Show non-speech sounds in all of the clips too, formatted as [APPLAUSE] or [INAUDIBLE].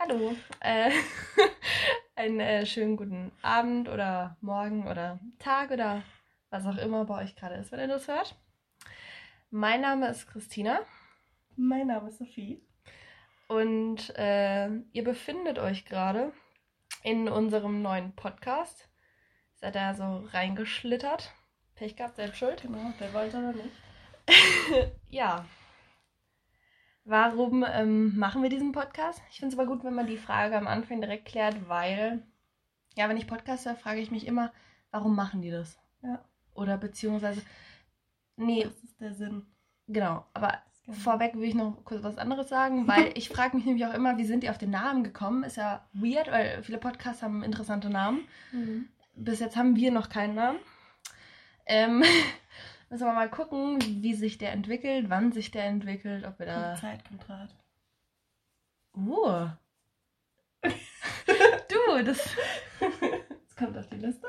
Hallo. Äh, [LAUGHS] einen äh, schönen guten Abend oder Morgen oder Tag oder was auch immer bei euch gerade ist, wenn ihr das hört. Mein Name ist Christina. Mein Name ist Sophie. Und äh, ihr befindet euch gerade in unserem neuen Podcast. Seid da so reingeschlittert. Pech gehabt, selbst schuld. Genau, der wollte oder nicht. [LAUGHS] ja. Warum ähm, machen wir diesen Podcast? Ich finde es aber gut, wenn man die Frage am Anfang direkt klärt, weil, ja, wenn ich Podcast höre, frage ich mich immer, warum machen die das? Ja. Oder beziehungsweise, nee, Das ist der Sinn. genau, aber vorweg will ich noch kurz was anderes sagen, weil [LAUGHS] ich frage mich nämlich auch immer, wie sind die auf den Namen gekommen? Ist ja weird, weil viele Podcasts haben interessante Namen. Mhm. Bis jetzt haben wir noch keinen Namen. Ähm, [LAUGHS] müssen wir mal gucken, wie sich der entwickelt, wann sich der entwickelt, ob wir da. Kommt Zeit, kommt Rat. Uh. [LAUGHS] du, das, Das kommt auf die Liste.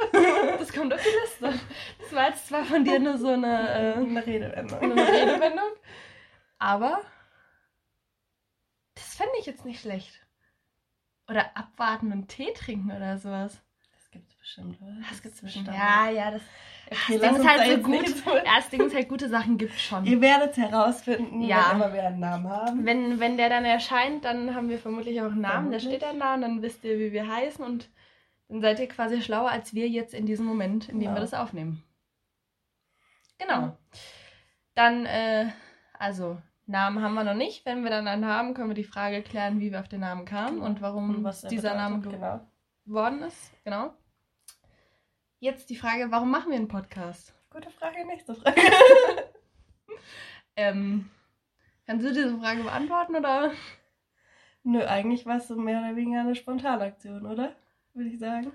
das kommt auf die Liste. Das war jetzt zwar von dir nur so eine, äh, Eine Redewendung. eine Redewendung, aber das fände ich jetzt nicht schlecht. Oder abwarten und Tee trinken oder sowas. Bestimmt, oder? Das gibt's bestimmt. Ja, ja, das, Okay, das Ding ist halt so gut. Ja, das Ding ist halt, gute Sachen gibt schon. Ihr werdet herausfinden, Ja. wenn immer wir einen Namen haben. Wenn, wenn der dann erscheint, dann haben wir vermutlich auch einen Namen, der steht dann da und dann wisst ihr, wie wir heißen und dann seid ihr quasi schlauer als wir jetzt in diesem Moment, in dem Genau. wir das aufnehmen. Genau. Dann, äh, also, Namen haben wir noch nicht. Wenn wir dann einen haben, können wir die Frage klären, wie wir auf den Namen kamen und warum Und was er dieser bedeutet, Name genau. geworden ist. Genau. Jetzt die Frage, warum machen wir einen Podcast? Gute Frage, nächste Frage. [LAUGHS] Ähm, kannst du diese Frage beantworten oder? Nö, eigentlich war es so mehr oder weniger eine Spontanaktion, oder? Würde ich sagen.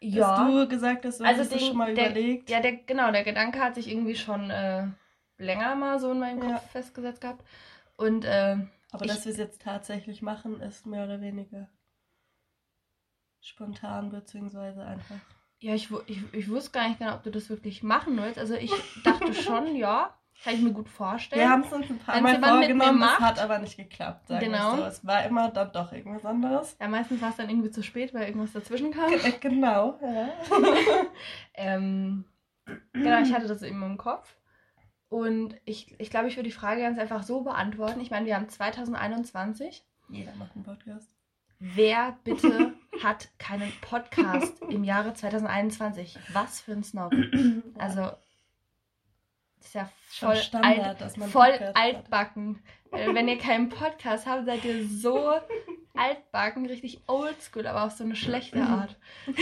Dass du gesagt hast, du Also hast den- schon mal der- überlegt. Ja, der, genau, der Gedanke hat sich irgendwie schon äh, länger mal so in meinem Kopf Ja. festgesetzt gehabt. Und äh, Aber ich- dass wir es jetzt tatsächlich machen, ist mehr oder weniger spontan, beziehungsweise einfach. Ja, ich, ich, ich wusste gar nicht genau, ob du das wirklich machen willst. Also ich dachte schon, ja, kann ich mir gut vorstellen. Wir haben es uns ein paar Mal vorgenommen, es hat aber nicht geklappt, sagen Genau. so. Es war immer dann doch irgendwas anderes. ja, meistens war es dann irgendwie zu spät, weil irgendwas dazwischen kam. Äh, genau, ja. [LAUGHS] ähm, genau, ich hatte das eben im Kopf. Und ich, ich glaube, ich würde die Frage ganz einfach so beantworten. Ich meine, wir haben 2021. Jeder macht einen Podcast. Wer bitte hat keinen Podcast [LAUGHS] im Jahre 2021? Was für ein Snob. Also, das ist ja voll, Standard, alt, dass man voll altbacken. Äh, Wenn ihr keinen Podcast habt, seid ihr so [LAUGHS] altbacken, richtig oldschool, aber auf so eine schlechte Art. [LAUGHS]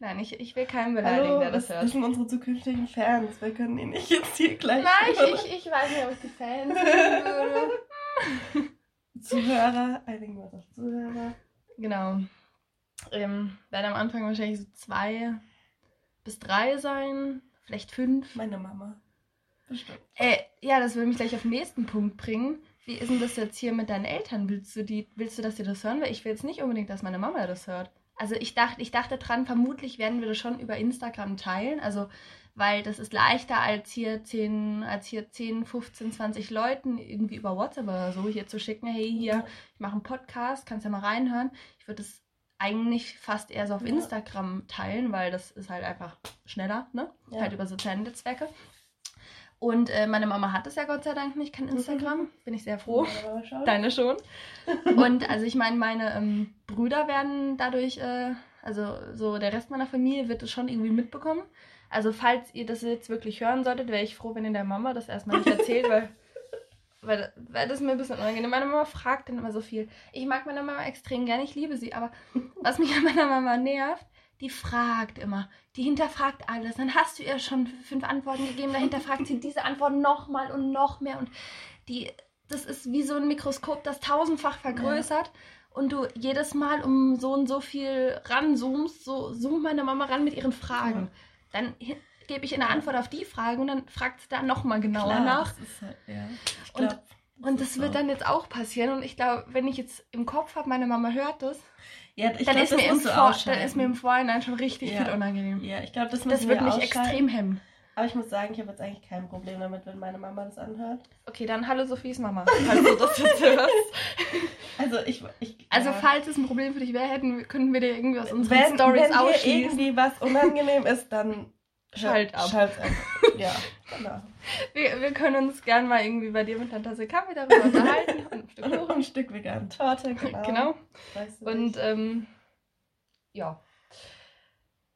Nein, ich, ich will keinen beleidigen, Hallo, der das das, das hört. sind unsere zukünftigen Fans. Wir können ihn nicht jetzt hier gleich. Nein, ich, ich, ich weiß nicht, ob ich die Fans würde. Zuhörer, einigen wir auf Zuhörer. Genau. Ähm, werden am Anfang wahrscheinlich so zwei bis drei sein, vielleicht fünf. Meine Mama. Bestimmt. Äh, ja, das würde mich gleich auf den nächsten Punkt bringen. Wie ist denn das jetzt hier mit deinen Eltern? Willst du, die, willst du, dass die das hören? Weil ich will jetzt nicht unbedingt, dass meine Mama das hört. Also ich dachte, ich dachte dran, vermutlich werden wir das schon über Instagram teilen. Also, weil das ist leichter als hier 10, als hier 10, 15, 20 Leuten irgendwie über WhatsApp oder so hier zu schicken, hey, hier, ich mache einen Podcast, kannst ja mal reinhören. Ich würde das eigentlich fast eher so auf. Instagram teilen, weil das ist halt einfach schneller, ne? Ja. Halt über soziale Netzwerke. Und äh, meine Mama hat es ja Gott sei Dank nicht, kein Instagram. Bin ich sehr froh. Schaut. Deine schon. [LAUGHS] Und also ich meine, meine ähm, Brüder werden dadurch, äh, also so der Rest meiner Familie wird es schon irgendwie mitbekommen. Also falls ihr das jetzt wirklich hören solltet, wäre ich froh, wenn ihr der Mama das erstmal nicht erzählt, weil, [LAUGHS] weil, weil das ist mir ein bisschen unangenehm. Meine Mama fragt dann immer so viel. Ich mag meine Mama extrem gerne, ich liebe sie, aber was mich an meiner Mama nervt, die fragt immer, die hinterfragt alles. Dann hast du ihr schon fünf Antworten gegeben, dahinter fragt sie diese Antwort nochmal und noch mehr und die, das ist wie so ein Mikroskop, das tausendfach vergrößert und du jedes Mal um so und so viel ranzoomst, so zoomt meine Mama ran mit ihren Fragen. Dann gebe ich eine Antwort auf die Frage und dann fragt sie da nochmal genauer Klar, nach. Das halt, ja. Ich Und- glaub, Und das wird dann jetzt auch passieren. Und ich glaube, wenn ich jetzt im Kopf habe, meine Mama hört das, Ja, dann, glaub, ist das mir im Vor dann ist mir im Vorhinein schon richtig Ja. viel unangenehm. Ja, ich glaube, das Das wird wir mich extrem hemmen. Aber ich muss sagen, ich habe jetzt eigentlich kein Problem damit, wenn meine Mama das anhört. Okay, dann hallo Sophies Mama, falls du das jetzt hörst. [LAUGHS] Also ich, ich, also ja. falls es ein Problem für dich wäre, hätten, könnten wir dir irgendwie aus unseren wenn, Stories wenn ausschließen. Wenn irgendwie was unangenehm ist, dann [LAUGHS] schalt ab. Schalt ab. Ja, genau. Wir, wir können uns gern mal irgendwie bei dir mit einer Tasse Kaffee darüber unterhalten. Und ein Stück [LAUGHS] Kuchen, ein Stück vegan Torte, genau. genau. Weißt du und ähm, ja.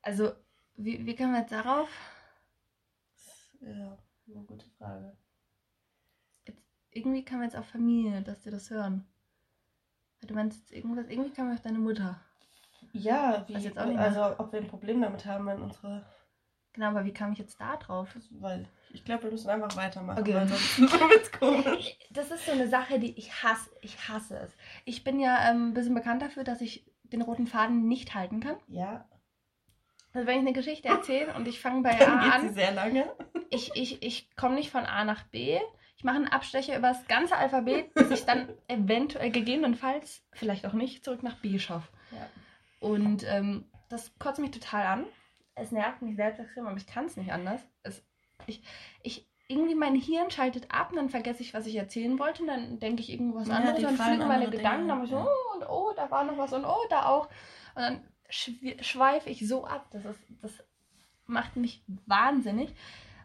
Also, wie, wie kommen wir jetzt darauf? Ja, eine gute Frage. Jetzt, irgendwie kam jetzt auf Familie, dass die das hören. Du meinst jetzt irgendwas, irgendwie kam auf deine Mutter. Ja, wie, also ob wir ein Problem damit haben, wenn unsere Genau, aber wie kam ich jetzt da drauf? Weil ich glaube, wir müssen einfach weitermachen. Okay. Weil sonst [LAUGHS] wird's komisch. Das ist so eine Sache, die ich hasse. Ich hasse es. Ich bin ja ähm, ein bisschen bekannt dafür, dass ich den roten Faden nicht halten kann. Ja. Also wenn ich eine Geschichte [LAUGHS] erzähle und ich fange bei Dann A an. Sie sehr lange. Ich, ich, ich komme nicht von A nach B. Ich mache einen Abstecher über das ganze Alphabet, bis ich dann [LAUGHS] eventuell gegebenenfalls, vielleicht auch nicht, zurück nach B schaffe. Ja. Und ähm, das kotzt mich total an es nervt mich selbst extrem, aber ich kann es nicht anders. Es, ich, ich, irgendwie mein Hirn schaltet ab und dann vergesse ich, was ich erzählen wollte und dann denke ich irgendwas ja, anderes und fliegen meine Gedanken, dann ich so, oh, und oh, da war noch was und oh, da auch. Und dann schweife ich so ab. Das, ist, das macht mich wahnsinnig.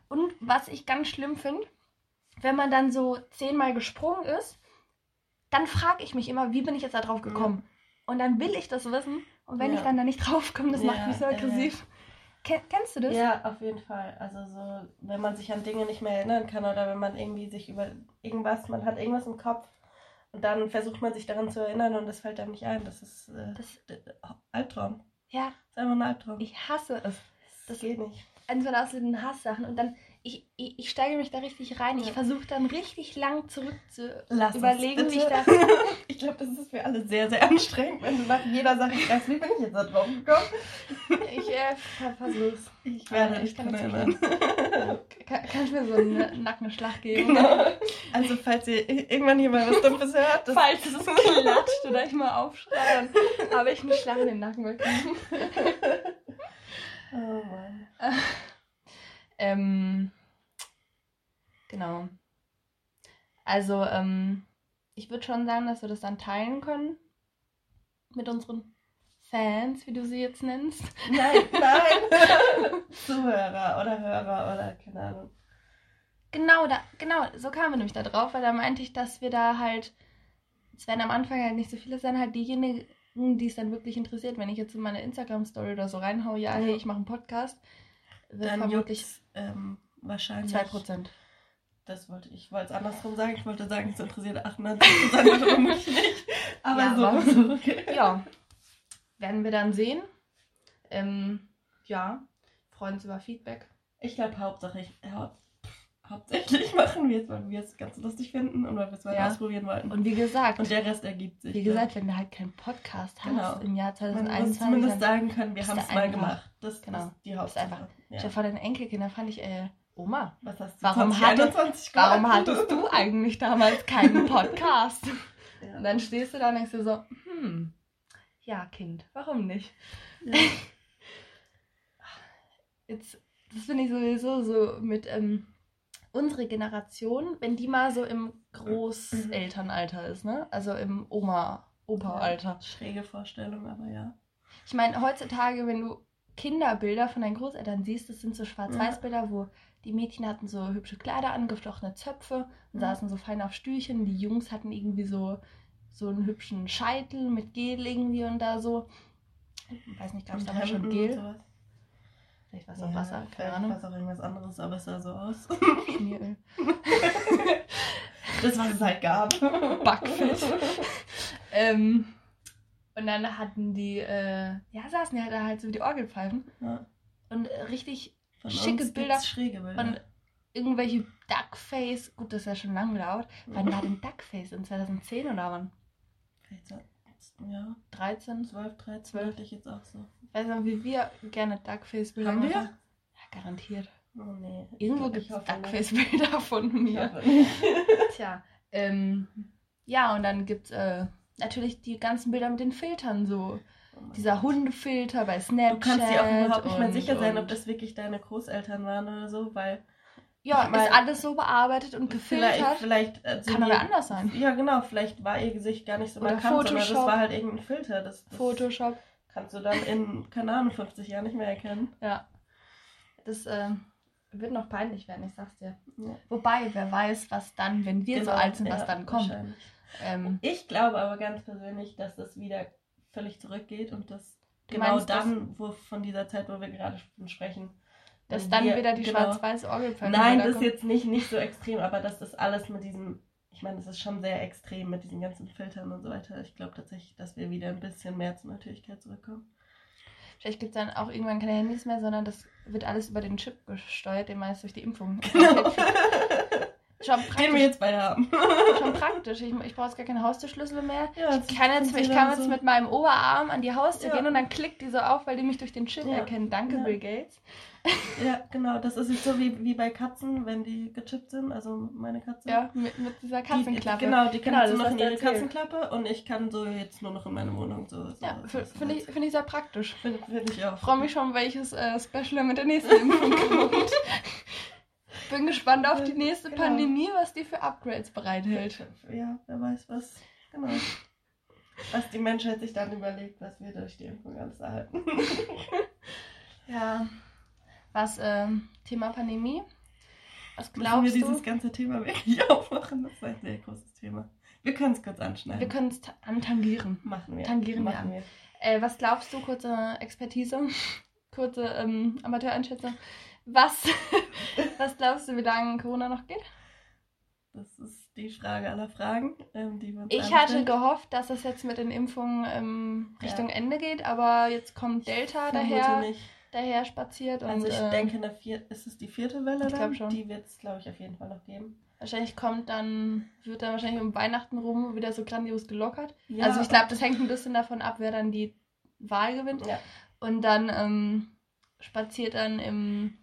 Und was ich ganz schlimm finde, wenn man dann so zehnmal gesprungen ist, dann frage ich mich immer, wie bin ich jetzt da drauf gekommen? Ja. Und dann will ich das wissen. Und wenn ja. ich dann da nicht drauf komme, das ja, macht mich so aggressiv. Kennst du das? Ja, auf jeden Fall. Also so, wenn man sich an Dinge nicht mehr erinnern kann oder wenn man irgendwie sich über irgendwas, man hat irgendwas im Kopf und dann versucht man sich daran zu erinnern und das fällt einem nicht ein. Das ist äh, das, Albtraum. Ja. Das ist einfach ein Albtraum. Ich hasse es. Das geht nicht. Entweder aus den Hasssachen und dann ich, ich, ich steige mich da richtig rein. Ich versuche dann richtig lang zurück zu Lass überlegen, wie ich da. [LAUGHS] ich glaube, das ist für alle sehr, sehr anstrengend, wenn du nach jeder Sache fragst, wie bin ich jetzt da drauf gekommen? [LAUGHS] Ich äh, versuch's. Ich werde nicht dran [LAUGHS] erinnern. Kann, kannst du mir so einen Nackenschlag geben? Genau. Also, falls ihr irgendwann hier mal was Dumpfes hört. falls es klatscht oder ich mal aufschreie, dann habe ich einen Schlag in den Nacken bekommen. oh Mann. Ähm, genau. Also, ähm, ich würde schon sagen, dass wir das dann teilen können mit unseren Fans, wie du sie jetzt nennst. Nein, nein. [LAUGHS] Zuhörer oder Hörer oder keine Ahnung. Genau, da, genau, so kamen wir nämlich da drauf, weil da meinte ich, dass wir da halt, es werden am Anfang halt nicht so viele sein, halt diejenigen, die es dann wirklich interessiert. Wenn ich jetzt in meine Instagram-Story oder so reinhaue, ja, hey, ich mache einen Podcast, wird dann vermutlich ähm, wahrscheinlich. 2%. Das wollte ich, wollte es andersrum sagen. Ich wollte sagen, es interessiert 98% mich [LAUGHS] nicht. Aber ja, so. so okay. [LAUGHS] Ja. Werden wir dann sehen. Ähm, ja, freuen uns über Feedback. Ich glaube, Hauptsache, ich, ja, hauptsächlich [LAUGHS] machen wir es, weil wir es ganz lustig finden und weil wir es weiter ja. ausprobieren wollten. Und wie gesagt. Und der Rest ergibt sich. Wie gesagt, ja. wenn du halt keinen Podcast hast genau. im Jahr 2021. Man muss zumindest sagen können, wir haben es mal gemacht. Das genau. ist die Hauptsache. einfach. Ja. Stell vor, deine Enkelkinder fand ich, äh, Oma, was hast du warum, 20, hatte, warum hattest du eigentlich damals keinen [LAUGHS] Podcast? ja. Und dann stehst du da und denkst dir so, hm, ja, Kind, warum nicht? Ja. [LAUGHS] Jetzt, das finde ich sowieso so mit ähm, unsere Generation, wenn die mal so im Großelternalter ist, ne? Also im Oma, Opa-Alter. Ja, schräge Vorstellung, aber ja. Ich meine, heutzutage, wenn du Kinderbilder von deinen Großeltern siehst, das sind so Schwarz-Weiß-Bilder, wo die Mädchen hatten so hübsche Kleider an, geflochtene Zöpfe und ja. saßen so fein auf Stühlchen. Die Jungs hatten irgendwie so, so einen hübschen Scheitel mit Gel irgendwie und da so. Ich weiß nicht, gab es da schon Gel? Vielleicht war es auch ja, Wasser, keine Ahnung. Vielleicht war es auch irgendwas anderes, aber es sah so aus. [LAUGHS] Schmieröl. [LAUGHS] das, was es halt gab. Backfett. [LAUGHS] ähm, und dann hatten die, äh, ja, saßen die halt da halt so die Orgelpfeifen. Ja. Und richtig schicke Bilder. Schräge Bilder. Und irgendwelche Duckface, gut, das ist ja schon lange gedauert. Wann war denn Duckface? In 2010 oder wann? Ja. 13? 12, 13, 12. ich jetzt auch so. Weiß noch, wie wir gerne Duckface-Bilder machen. Ja, garantiert. Oh nee. Irgendwo gibt es Duckface-Bilder von mir. [LAUGHS] Tja, ähm, ja, und dann gibt es äh, natürlich die ganzen Bilder mit den Filtern so. Oh Dieser Hundefilter bei Snapchat. Du kannst dir auch überhaupt nicht mehr sicher sein, ob das wirklich deine Großeltern waren oder so, weil ja, mein, ist alles so bearbeitet und gefiltert. Vielleicht, vielleicht also kann aber anders sein. Ja, genau. Vielleicht war ihr Gesicht gar nicht so markant, sondern das war halt irgendein Filter. Das, das Photoshop. Kannst du dann in, keine Ahnung, 50 Jahren nicht mehr erkennen. Ja. Das äh, wird noch peinlich werden, ich sag's dir. Ja. Wobei, wer weiß, was dann, wenn wir genau, so alt sind, was ja, dann kommt. Ähm, ich glaube aber ganz persönlich, dass das wieder völlig zurückgeht und dass genau dann, wo von dieser Zeit, wo wir gerade sprechen, dass dann wir, wieder die genau, schwarz-weiß Orgelpfeife Nein, das ist jetzt nicht, nicht so extrem, aber dass das alles mit diesem, ich meine, das ist schon sehr extrem mit diesen ganzen Filtern und so weiter. Ich glaube tatsächlich, dass wir wieder ein bisschen mehr zur Natürlichkeit zurückkommen. Vielleicht gibt es dann auch irgendwann keine Handys mehr, sondern das wird alles über den Chip gesteuert, den meist durch die Impfung. Genau. [LAUGHS] [LAUGHS] Schon. Den wir jetzt beide haben. Schon praktisch. Ich, ich brauche jetzt gar keine Haustürschlüssel mehr. Ja, ich kann jetzt, ich kann jetzt so. mit meinem Oberarm an die Haustür ja. gehen und dann klickt die so auf, weil die mich durch den Chip ja. erkennen. Danke, Bill Gates. Ja, [LAUGHS] genau. Das ist jetzt so wie, wie bei Katzen, wenn die gechippt sind. Also meine Katze. Ja, mit, mit dieser Katzenklappe. Die, genau, die kann genau, so noch in ihre Katzenklappe und ich kann so jetzt nur noch in meine Wohnung so. so ja, finde ich, find ich sehr praktisch. Finde find ich auch. Freue mich schon, welches äh, Special mit der nächsten Impfung [LAUGHS] kommt. Bin gespannt auf die nächste genau. Pandemie, was die für Upgrades bereithält. Ja, wer weiß was. Genau. Was die Menschheit sich dann überlegt, was wir durch die Impfung alles erhalten. [LAUGHS] ja. Was, ähm, Thema Pandemie? Was glaubst Müssen wir du? dieses ganze Thema wirklich [LAUGHS] aufmachen? Das ist ein sehr großes Thema. Wir können es kurz anschneiden. Wir können es antangieren. Machen wir. Tangieren Machen wir. Äh, was glaubst du, kurze Expertise, [LAUGHS] kurze ähm, Amateureinschätzung, was, [LAUGHS] was glaubst du, wie lange Corona noch geht? Das ist die Frage aller Fragen, ähm, die wir uns Ich hatte gehofft, dass es jetzt mit den Impfungen ähm, Richtung ja. Ende geht, aber jetzt kommt Delta daher, daher spaziert. Also ich äh, denke, eine vier, ist es die vierte Welle ich dann? Schon. Die wird es, glaube ich, auf jeden Fall noch geben. Wahrscheinlich kommt dann, wird dann wahrscheinlich um Weihnachten rum wieder so grandios gelockert. Ja, also ich glaube, das hängt ein bisschen davon ab, wer dann die Wahl gewinnt. Ja. Und dann ähm, spaziert dann im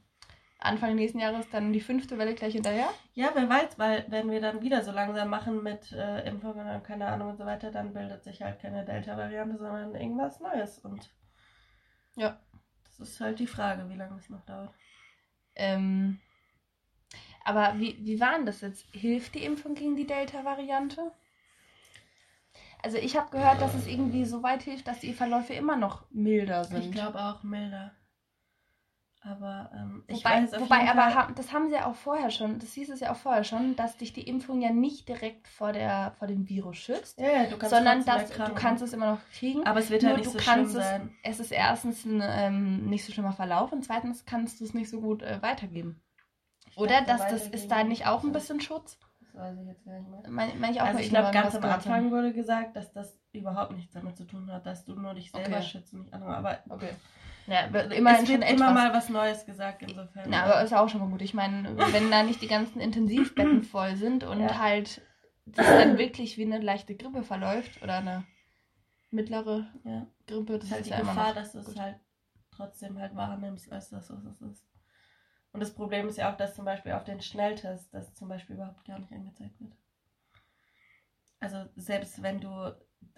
Anfang nächsten Jahres dann die fünfte Welle gleich hinterher? Ja, wer weiß, weil wenn wir dann wieder so langsam machen mit äh, Impfungen und keine Ahnung und so weiter, dann bildet sich halt keine Delta-Variante, sondern irgendwas Neues. Und ja. Das ist halt die Frage, wie lange es noch dauert. Ähm, aber wie, wie war denn das jetzt? Hilft die Impfung gegen die Delta-Variante? Also ich habe gehört, dass es irgendwie so weit hilft, dass die Verläufe immer noch milder sind. Ich glaube auch milder. Aber ähm, ich wobei, weiß auf wobei aber Fall, das haben sie ja auch vorher schon, das hieß es ja auch vorher schon, dass dich die Impfung ja nicht direkt vor der vor dem Virus schützt, ja, ja, du kannst sondern dass du kannst es immer noch kriegen. Aber es wird ja nicht so schlimm es, sein. Es ist erstens ein ähm, nicht so schlimmer Verlauf und zweitens kannst du es nicht so gut äh, weitergeben. Ich Oder dass das ist da nicht auch ein bisschen Schutz? Das weiß ich jetzt gar nicht mehr. Mein, mein ich auch also ich glaube, ganz am Anfang wurde gesagt, dass das überhaupt nichts damit zu tun hat, dass du nur dich selber okay. schützt und nicht andere. Aber okay. Ja, immerhin es wird schon immer mal was Neues gesagt insofern. Na, aber ist auch schon mal gut. Ich meine, wenn da nicht die ganzen Intensivbetten [CLEARS THROAT] voll sind und ja. halt das dann wirklich wie eine leichte Grippe verläuft oder eine mittlere ja. Grippe, das ist halt die ja Gefahr, dass du es halt trotzdem halt wahrnimmst, als das, was es ist. Und das Problem ist ja auch, dass zum Beispiel auf den Schnelltest das zum Beispiel überhaupt gar nicht angezeigt wird. Also selbst wenn du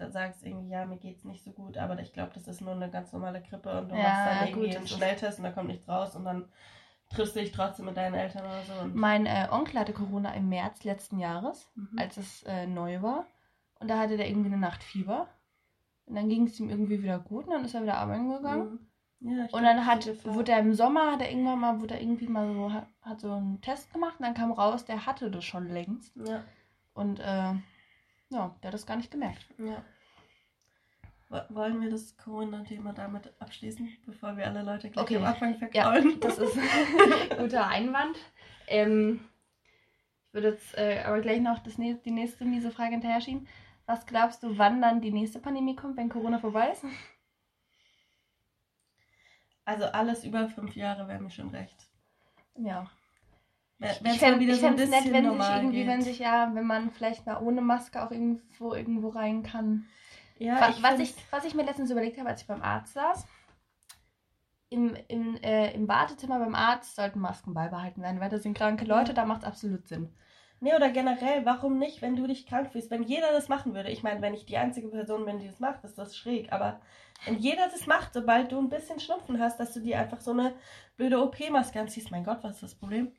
sagst irgendwie, ja, mir geht's nicht so gut, aber ich glaube, das ist nur eine ganz normale Grippe und du ja, machst dann irgendwie gut, einen Schnelltest und da kommt nichts raus und dann triffst du dich trotzdem mit deinen Eltern oder so. mein äh, Onkel hatte Corona im März letzten Jahres, mhm. als es äh, neu war. Und da hatte der irgendwie eine Nacht Fieber. Und dann ging es ihm irgendwie wieder gut und dann ist er wieder arbeiten gegangen. Mhm. Ja, und dann hat, wurde er im Sommer, hat er irgendwann mal, wurde er irgendwie mal so, hat, hat so einen Test gemacht und dann kam raus, der hatte das schon längst. Ja. Und äh, ja, der hat das gar nicht gemerkt. Ja. Wollen wir das Corona-Thema damit abschließen, bevor wir alle Leute gleich okay. am Anfang verkraulen? Ja, das ist ein [LAUGHS] guter Einwand. Ähm, ich würde jetzt äh, aber gleich noch das, die nächste miese Frage hinterher schieben. Was glaubst du, wann dann die nächste Pandemie kommt, wenn Corona vorbei ist? Also alles über fünf Jahre wäre mir schon recht. Ja. Wär, ich fände es so nett, wenn sich irgendwie, geht. wenn sich ja, wenn man vielleicht mal ohne Maske auch irgendwo irgendwo rein kann. Ja, was, ich was, ich, was ich mir letztens überlegt habe, als ich beim Arzt saß, im, im, äh, im Wartezimmer beim Arzt sollten Masken beibehalten werden, weil da sind kranke Leute, da macht es absolut Sinn. Nee, oder generell, warum nicht, wenn du dich krank fühlst? Wenn jeder das machen würde, ich meine, wenn ich die einzige Person bin, die das macht, ist das schräg, aber wenn jeder das macht, sobald du ein bisschen Schnupfen hast, dass du dir einfach so eine blöde OP-Maske anziehst, mein Gott, was ist das Problem?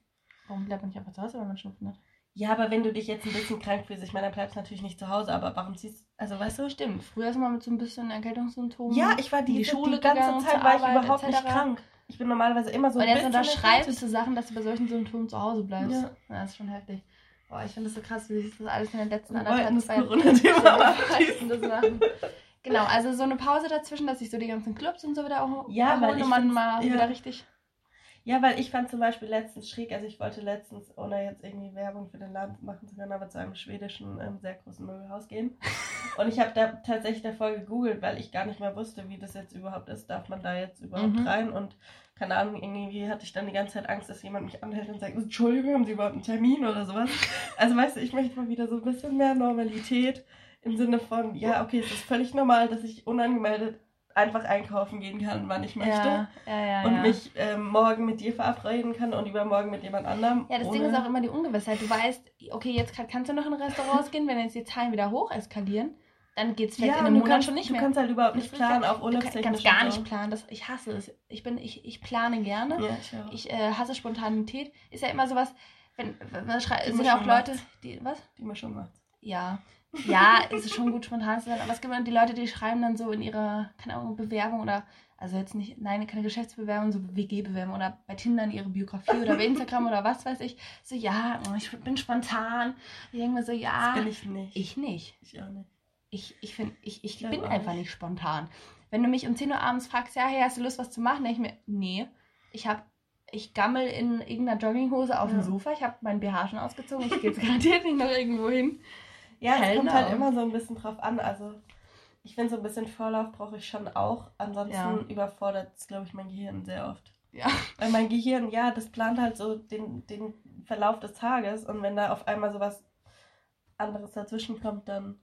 Warum bleibt man nicht einfach zu Hause, wenn man Schnupfen hat? Ja, aber wenn du dich jetzt ein bisschen krank fühlst, ich meine, dann bleibst du natürlich nicht zu Hause, aber warum ziehst also weißt du? Stimmt, früher ist man mit so ein bisschen Erkältungssymptomen. Ja, ich war die, in die Schule die ganze Zeit war ich Arbeit, überhaupt etc. nicht krank. Ich bin normalerweise immer so Und ein jetzt unterschreibst du Sachen, dass du bei solchen Symptomen zu Hause bleibst. Ja. das ist schon heftig. Boah, ich finde das so krass, wie sich das alles in den letzten Wir anderthalb, wollten das machen. Genau, also so eine Pause dazwischen, dass sich so die ganzen Clubs und so wieder auch Ja, weil ich und man mal ja. wieder richtig... Ja, weil ich fand zum Beispiel letztens schräg, also ich wollte letztens, ohne jetzt irgendwie Werbung für den Laden machen zu können, aber zu einem schwedischen ähm, sehr großen Möbelhaus gehen. [LAUGHS] Und ich habe da tatsächlich davor gegoogelt, weil ich gar nicht mehr wusste, wie das jetzt überhaupt ist. Darf man da jetzt überhaupt Mhm. rein? Und keine Ahnung, irgendwie hatte ich dann die ganze Zeit Angst, dass jemand mich anhält und sagt, Entschuldigung, haben Sie überhaupt einen Termin oder sowas? [LAUGHS] Also weißt du, ich möchte mal wieder so ein bisschen mehr Normalität im Sinne von, ja, okay, es ist völlig normal, dass ich unangemeldet einfach einkaufen gehen kann, wann ich möchte Ja, ja, und mich ähm, morgen mit dir verabreden kann und übermorgen mit jemand anderem. Ja, das Ding ist auch immer die Ungewissheit. Du weißt, okay, jetzt kann, kannst du noch in Restaurants gehen, wenn jetzt die Zahlen wieder hoch eskalieren, dann geht es vielleicht ja, in einem du Monat kannst, schon nicht du mehr. kannst halt überhaupt nicht planen, auch Du urlaubstechnisch. kannst gar nicht planen. Das, ich hasse es. Ich, bin, ich, ich plane gerne. Ja, ich. Ich äh, hasse Spontanität. Ist ja immer sowas, wenn, wenn Die sind ja auch Leute, macht's. die, was? Die Mischung macht's. Ja. Ja, es ist schon gut spontan zu sein, aber es gibt immer die Leute, die schreiben dann so in ihrer, keine Ahnung, Bewerbung oder, also jetzt nicht, nein, keine Geschäftsbewerbung, so WG-Bewerbung oder bei Tinder in ihre Biografie oder bei Instagram oder was weiß ich, so, ja, ich bin spontan. Ich denke mir so, ja, Das bin ich nicht. ich nicht. Ich auch nicht. Ich, ich, find, ich, ich Ich bin einfach nicht. nicht spontan. Wenn du mich um 10 Uhr abends fragst, ja, hey, hast du Lust, was zu machen? denke ich mir, nee. Ich habe ich gammel in irgendeiner Jogginghose auf dem Ja. Sofa. Ich habe meinen BH schon ausgezogen. Ich gehe jetzt [LAUGHS] garantiert nicht noch irgendwo hin. Ja, es kommt halt immer so ein bisschen drauf an. Also, ich finde, so ein bisschen Vorlauf brauche ich schon auch. Ansonsten Ja. überfordert es, glaube ich, mein Gehirn sehr oft. Ja. Weil mein Gehirn, ja, das plant halt so den, den Verlauf des Tages. Und wenn da auf einmal sowas anderes dazwischen kommt, dann.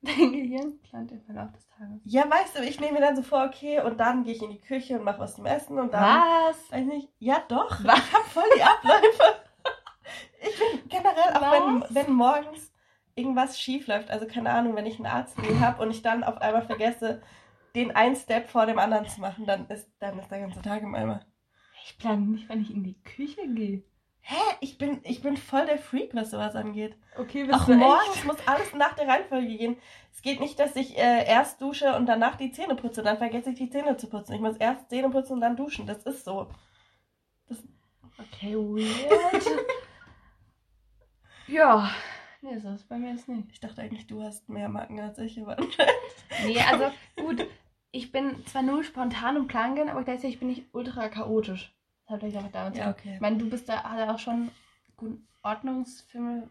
Dein Gehirn plant den Verlauf des Tages. Ja, weißt du, ich nehme mir dann so vor, okay, und dann gehe ich in die Küche und mache was zum Essen und dann. Was? Weiß nicht. Ja, doch. Was? Ich habe voll die Abläufe. [LAUGHS] Ich bin generell, auch wenn, wenn morgens irgendwas schief läuft, also keine Ahnung, wenn ich einen Arzttermin habe und ich dann auf einmal vergesse, den einen Step vor dem anderen zu machen, dann ist, dann ist der ganze Tag im Eimer. Ich plane nicht, wenn ich in die Küche gehe. Hä? Ich bin, ich bin voll der Freak, was sowas angeht. Okay, Auch morgens muss alles nach der Reihenfolge gehen. Es geht nicht, dass ich äh, erst dusche und danach die Zähne putze. Dann vergesse ich die Zähne zu putzen. Ich muss erst Zähne putzen und dann duschen. Das ist so. Okay, weird. [LAUGHS] ja. Nee, so ist bei mir jetzt nicht. Ich dachte eigentlich, du hast mehr Marken als ich, aber [LAUGHS] Nee, also gut, ich bin zwar nur spontan und plan gern, aber gleichzeitig bin ich ultra chaotisch. Das hat vielleicht auch damit zu Ja, okay. Ich meine, du bist da halt auch schon gut Ordnungsfilme,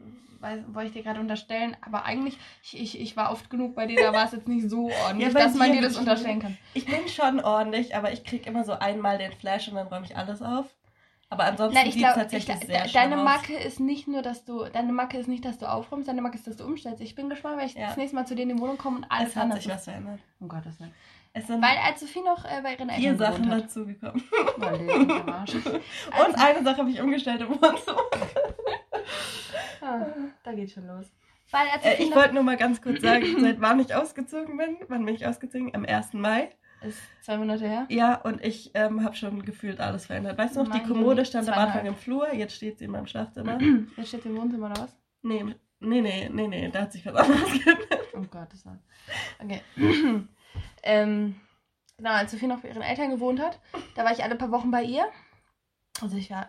wollte ich dir gerade unterstellen, aber eigentlich, ich, ich, ich war oft genug bei dir, da war es jetzt nicht so [LAUGHS] ordentlich, Ja, dass man dir das unterstellen kann. Ich bin schon ordentlich, aber ich krieg immer so einmal den Flash und dann räume ich alles auf. Aber ansonsten Nein, ich sieht es glaube, tatsächlich de- sehr de- deine aus. Macke ist nicht nur, dass du, deine Macke ist nicht, dass du aufräumst, deine Macke ist, dass du umstellst. Ich bin gespannt, wenn ich Ja. das nächste Mal zu dir in die Wohnung komme und alles Es hat anders sich ist. was verändert. Um Gottes Willen. Es sind Weil als Sophie noch äh, bei ihren vier Eltern Sachen gewohnt hat. dazugekommen. Weil die sind am Arsch. [LAUGHS] Und eine Sache habe ich umgestellt im Wohnzimmer. Ah, da geht schon los. Weil als Äh, ich wollte nur mal ganz kurz sagen, seit wann ich ausgezogen bin. Wann bin ich ausgezogen? Am 1. Mai. Ist zwei Monate her. Ja, und ich ähm, habe schon gefühlt alles verändert. Weißt du noch, die Meine Kommode stand am. Anfang im Flur, jetzt steht sie in meinem Schlafzimmer. [CLEARS THROAT] Jetzt steht sie im Wohnzimmer oder was? Nee, nee, nee, nee, nee, da hat sich was anderes [LAUGHS] geändert. Oh Gott, das war. Okay. [CLEARS THROAT] ähm, genau, als Sophie noch bei ihren Eltern gewohnt hat, da war ich alle paar Wochen bei ihr. Also ich war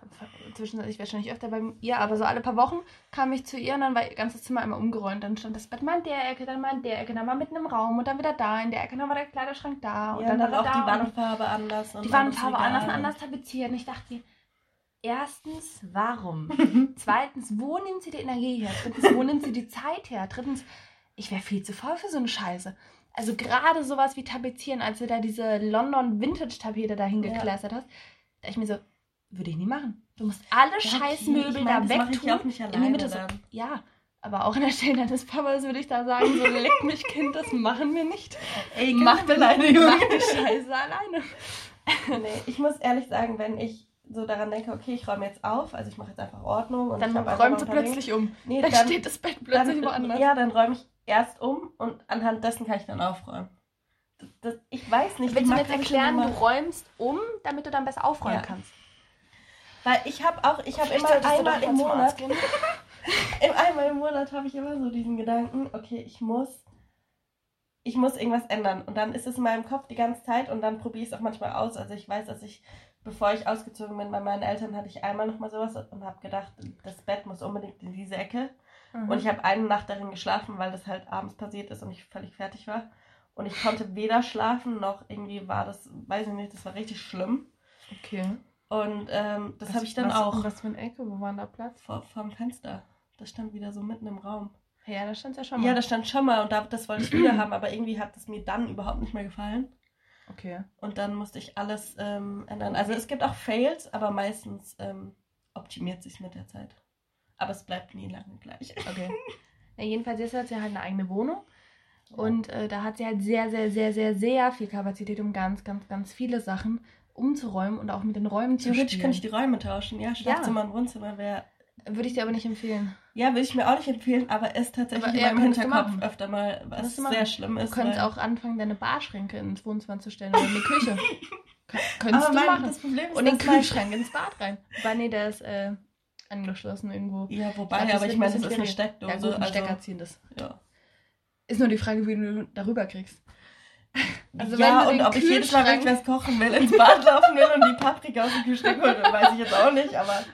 zwischendurch wahrscheinlich öfter bei ihr, aber so alle paar Wochen kam ich zu ihr und dann war ihr ganzes Zimmer einmal umgeräumt. Dann stand das Bett mal in der Ecke, dann mal in der Ecke, dann mal mitten im Raum und dann wieder da in der Ecke, dann war der Kleiderschrank da und Ja, dann, dann war auch da die Wandfarbe anders. Die Wandfarbe anders und anders tapeziert. Und ich dachte mir, erstens, warum? [LAUGHS] Zweitens, wo nimmt sie die Energie her? Drittens, wo nimmt sie die Zeit her? Drittens, ich wäre viel zu faul für so eine Scheiße. Also gerade sowas wie Tapezieren, als du da diese London Vintage-Tapete da hingeklästert hast, da ich mir so, würde ich nie machen. Du musst alle Ja, okay, Scheißmöbel ich mein, da wegtun. ja auch nicht in die alleine Mitte so, ja, aber auch in der Stelle deines Papas würde ich da sagen, so leck mich Kind, das machen wir nicht. Ey, Mach mach alleine, Mach die Scheiße alleine. Nee, ich muss ehrlich sagen, wenn ich so daran denke, okay, ich räume jetzt auf, also ich mache jetzt einfach Ordnung und Dann ein paar plötzlich um. Nee, Dann, dann, steht das Bett plötzlich dann, woanders. Ja, dann räume ich erst um und anhand dessen kann ich dann aufräumen. Das, das, ich weiß nicht. Willst du die mir jetzt erklären, du räumst um, damit du dann besser aufräumen Ja. kannst? Weil ich habe auch, ich habe immer einmal im Monat, [LAUGHS] im einmal im Monat habe ich immer so diesen Gedanken, okay, ich muss, ich muss irgendwas ändern. Und dann ist es in meinem Kopf die ganze Zeit und dann probiere ich es auch manchmal aus. Also ich weiß, dass ich, bevor ich ausgezogen bin bei meinen Eltern, hatte ich einmal nochmal sowas und habe gedacht, das Bett muss unbedingt in diese Ecke. Mhm. Und ich habe eine Nacht darin geschlafen, weil das halt abends passiert ist und ich völlig fertig war. Und ich konnte weder schlafen noch irgendwie war das, weiß ich nicht, das war richtig schlimm. Okay. Und ähm, das habe ich dann was, auch. Was für eine Ecke? Wo war da Platz? Vor, vor dem Fenster. Das stand wieder so mitten im Raum. Ja, da stand ja schon mal. Ja, das stand schon mal und da, das wollte ich wieder haben, aber irgendwie hat es mir dann überhaupt nicht mehr gefallen. Okay. Und dann musste ich alles ähm, ändern. Also es gibt auch Fails, aber meistens ähm, optimiert sich mit der Zeit. Aber es bleibt nie lange gleich. Okay. [LAUGHS] Ja, jedenfalls jetzt hat sie halt eine eigene Wohnung. Und äh, da hat sie halt sehr, sehr, sehr, sehr, sehr viel Kapazität, um ganz, ganz, ganz viele Sachen umzuräumen und auch mit den Räumen zu Theoretisch könnte ich die Räume tauschen. Ja, Schlafzimmer ja. und Wohnzimmer wäre. Würde ich dir aber nicht empfehlen. Ja, würde ich mir auch nicht empfehlen, aber ist tatsächlich aber, in meinem Hinterkopf öfter mal, was sehr schlimm ist. Du könntest auch anfangen, deine Barschränke ins Wohnzimmer zu stellen oder in die Küche. [LAUGHS] Könntest aber du mein, machen. Das Problem ist, und den Kühlschrank ins Bad rein. Wobei, nee, der ist äh, angeschlossen irgendwo. Ja, wobei, glaub, aber ich meine, das ist eine Steckdose. Ja, gut, ein also, Stecker ziehen das. Ja. Ist nur die Frage, wie du darüber kriegst. Also ja, und ob ich jedes Mal, wenn ich was kochen will, ins Bad laufen will und die Paprika aus dem Kühlschrank holen, weiß ich jetzt auch nicht, aber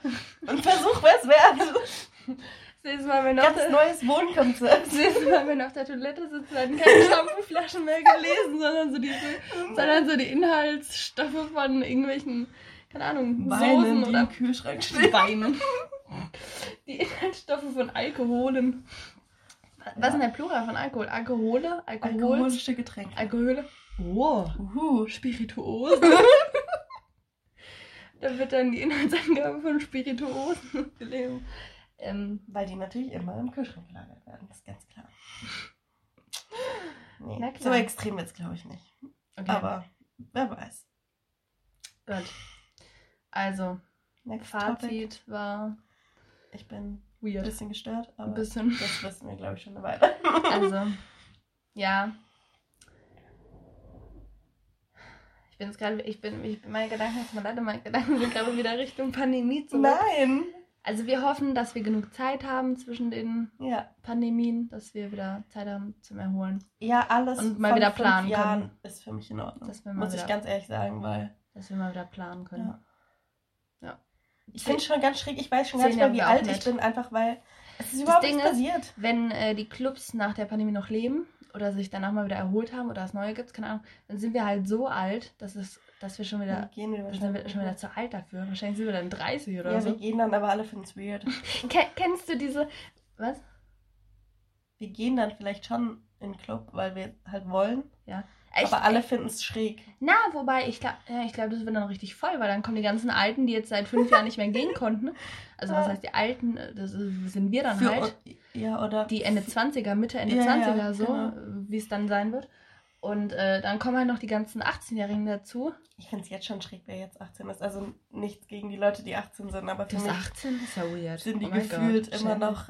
ein Versuch wäre es wert. Nächstes Mal, wenn Ganz neues Wohnkonzept. Nächstes Mal, wenn wir auf der Toilette sitzen, werden keine Shampooflaschen mehr gelesen, sondern so, diese, sondern so die Inhaltsstoffe von irgendwelchen, keine Ahnung, Weinen, Soßen die oder im Kühlschrank stehen. Weinen. [LAUGHS] Die Inhaltsstoffe von Alkoholen. Was ist denn der Plural von Alkohol? Alkohole? Alkohol? Alkoholische Getränke. Alkohole? Oh. Uh, Spirituosen. [LAUGHS] da wird dann die Inhaltsangabe von Spirituosen gelesen. Ähm, Weil die natürlich immer im Kühlschrank gelagert werden, das ist ganz klar. [LAUGHS] Nee, klar. so extrem wird es, glaube ich, nicht. Okay. Aber wer weiß. Gut. Also, Next Fazit topic. war. Ich bin weird. Ein bisschen gestört, aber ein bisschen. das wissen wir, glaube ich, schon eine Weile. also, [LAUGHS] ja. Ich bin jetzt gerade, ich bin, ich, meine Gedanken, jetzt mal leider, meine Gedanken sind gerade wieder Richtung Pandemie zurück. Nein! Also wir hoffen, dass wir genug Zeit haben zwischen den ja. Pandemien, dass wir wieder Zeit haben zum Erholen. Ja, alles und mal wieder planen Jahren können. ist für mich in Ordnung. Muss wieder, ich ganz ehrlich sagen, weil dass wir mal wieder planen können. Ja. Ich finde es schon ganz schräg. Ich weiß schon gar nicht mehr, wie alt ich bin, einfach weil es ist überhaupt nichts passiert. Wenn äh, die Clubs nach der Pandemie noch leben oder sich danach mal wieder erholt haben oder es Neue gibt, keine Ahnung, dann sind wir halt so alt, dass, es, dass wir schon wieder, gehen wir sind wir schon wieder zu alt dafür. Wahrscheinlich sind wir dann 30 oder ja, so. Ja, wir gehen dann, aber alle finden es weird. Kennst du diese, was? Wir gehen dann vielleicht schon in den Club, weil wir halt wollen. Ja. Echt, aber alle finden es schräg. Na, wobei, ich glaube, ja, glaub, das wird dann richtig voll, weil dann kommen die ganzen Alten, die jetzt seit fünf Jahren nicht mehr gehen [LAUGHS] konnten. Also, was heißt die Alten? Das sind wir dann Für, halt. Ja, oder? Die Ende 20er, Mitte, Ende ja, 20er, ja, so, genau. wie es dann sein wird. Und äh, dann kommen halt noch die ganzen 18-Jährigen dazu. Ich finde es jetzt schon schräg, wer jetzt 18 ist. Also nichts gegen die Leute, die 18 sind, aber für das mich 18 ist ja weird. sind die oh gefühlt God. immer noch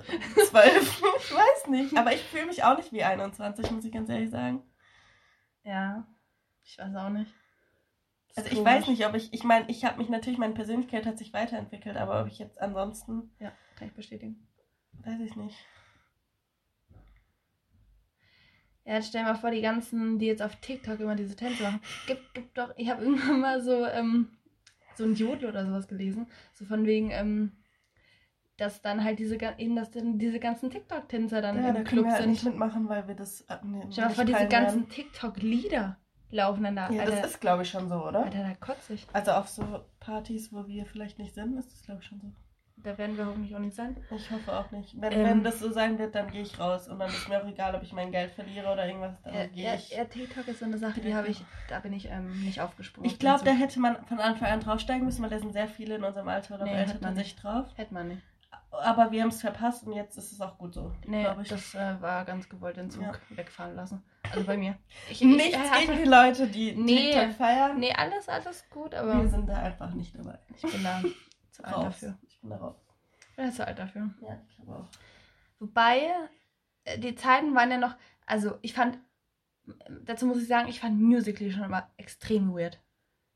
12. [LAUGHS] ich weiß nicht. Aber ich fühle mich auch nicht wie 21, muss ich ganz ehrlich sagen. Ja, ich weiß auch nicht. Also ich weiß nicht, ob ich, ich meine, ich habe mich natürlich, meine Persönlichkeit hat sich weiterentwickelt, aber ob ich jetzt ansonsten. Ja, kann ich bestätigen. Weiß ich nicht. Ja, jetzt stell dir mal vor, die ganzen, die jetzt auf TikTok immer diese Tänze machen. Gibt, gibt doch, ich habe [LAUGHS] irgendwann mal so, ähm, so ein Jodel oder sowas gelesen. So von wegen, ähm, dass dann halt diese eben dass dann diese ganzen TikTok-Tänzer dann ja, im da Club halt sind. nicht mitmachen, weil wir das abnehmen. Schau mal vor, diese ganzen TikTok-Lieder laufen dann da. Ja, Alter, das ist glaube ich schon so, oder? Alter, da kotze ich. Also auf so Partys, wo wir vielleicht nicht sind, ist das glaube ich schon so. Da werden wir hoffentlich auch nicht sein. Ich hoffe auch nicht. Wenn, ähm, wenn das so sein wird, dann gehe ich raus und dann ist mir auch egal, ob ich mein Geld verliere oder irgendwas. Dann ja, gehe ich. Ja, TikTok ist so eine Sache, die habe ich, da bin ich ähm, nicht aufgesprungen. Ich glaube, da hätte man von Anfang an draufsteigen müssen, weil da sind sehr viele in unserem Alter oder nee, älter tatsächlich drauf. Hätte man nicht aber wir haben es verpasst und jetzt ist es auch gut so. Nee, ich. das äh, war ganz gewollt, den Zug ja. wegfahren lassen. Also bei mir. [LAUGHS] Ich, Nichts ich, gegen die Leute, die nee, TikTok feiern. Nee, alles, alles gut, aber. Wir sind da einfach nicht dabei. Ich bin da [LAUGHS] zu alt dafür. Ich bin da raus. Ich bin da zu alt dafür. Ja, ich glaube auch. Wobei, äh, die Zeiten waren ja noch. Also, ich fand. Dazu muss ich sagen, ich fand Musically schon immer extrem weird.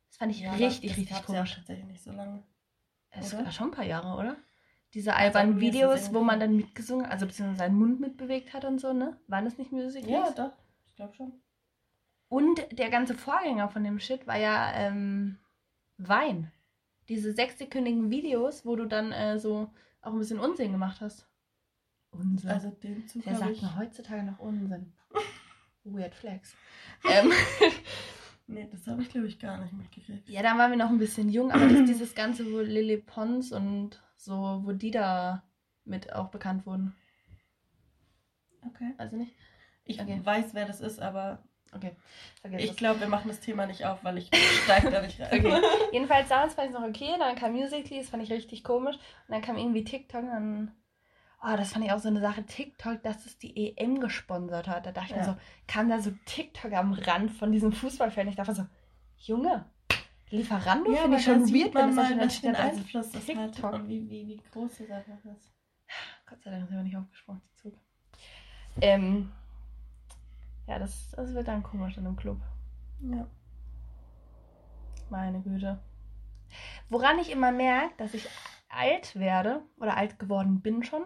Das fand ich ja, richtig, richtig komisch. Ja tatsächlich nicht so lange. Es war schon ein paar Jahre, oder? Diese albernen Videos, wo man dann mitgesungen, also beziehungsweise seinen Mund mitbewegt hat und so, ne? Waren das nicht Musicals? Ja, doch. Ich glaube schon. Und der ganze Vorgänger von dem Shit war ja ähm, Wein. Diese sechssekündigen Videos, wo du dann äh, so auch ein bisschen Unsinn gemacht hast. Unsinn. Also den Zug Wer sagt ich... mir heutzutage noch Unsinn? [LAUGHS] Weird Flex. [LAUGHS] ähm, nee, das habe ich glaube ich gar nicht mitgekriegt. Ja, da waren wir noch ein bisschen jung, aber das, dieses Ganze, wo Lily Pons und so, wo die da mit auch bekannt wurden. Okay. Also nicht? Ich okay. weiß, wer das ist, aber Okay, vergiss Ich glaube, wir machen das Thema nicht auf, weil ich steige da nicht rein. Okay. [LAUGHS] Jedenfalls damals fand ich es noch okay, dann kam Musically, das fand ich richtig komisch. Und dann kam irgendwie TikTok und dann. Oh, das fand ich auch so eine Sache. TikTok, dass es die EM gesponsert hat. Da dachte ich ja. mir so, kam da so TikTok am Rand von diesem Fußballfan. Ich dachte so, Junge, Lieferando ja, finde ich schon weird, wenn das mal den Einfluss das und wie, wie, wie groß das einfach ist. Gott sei Dank sind wir nicht aufgesprungen, die Zug. Ähm, ja, das, das wird dann komisch in einem Club. Ja. Meine Güte. Woran ich immer merke, dass ich alt werde oder alt geworden bin schon.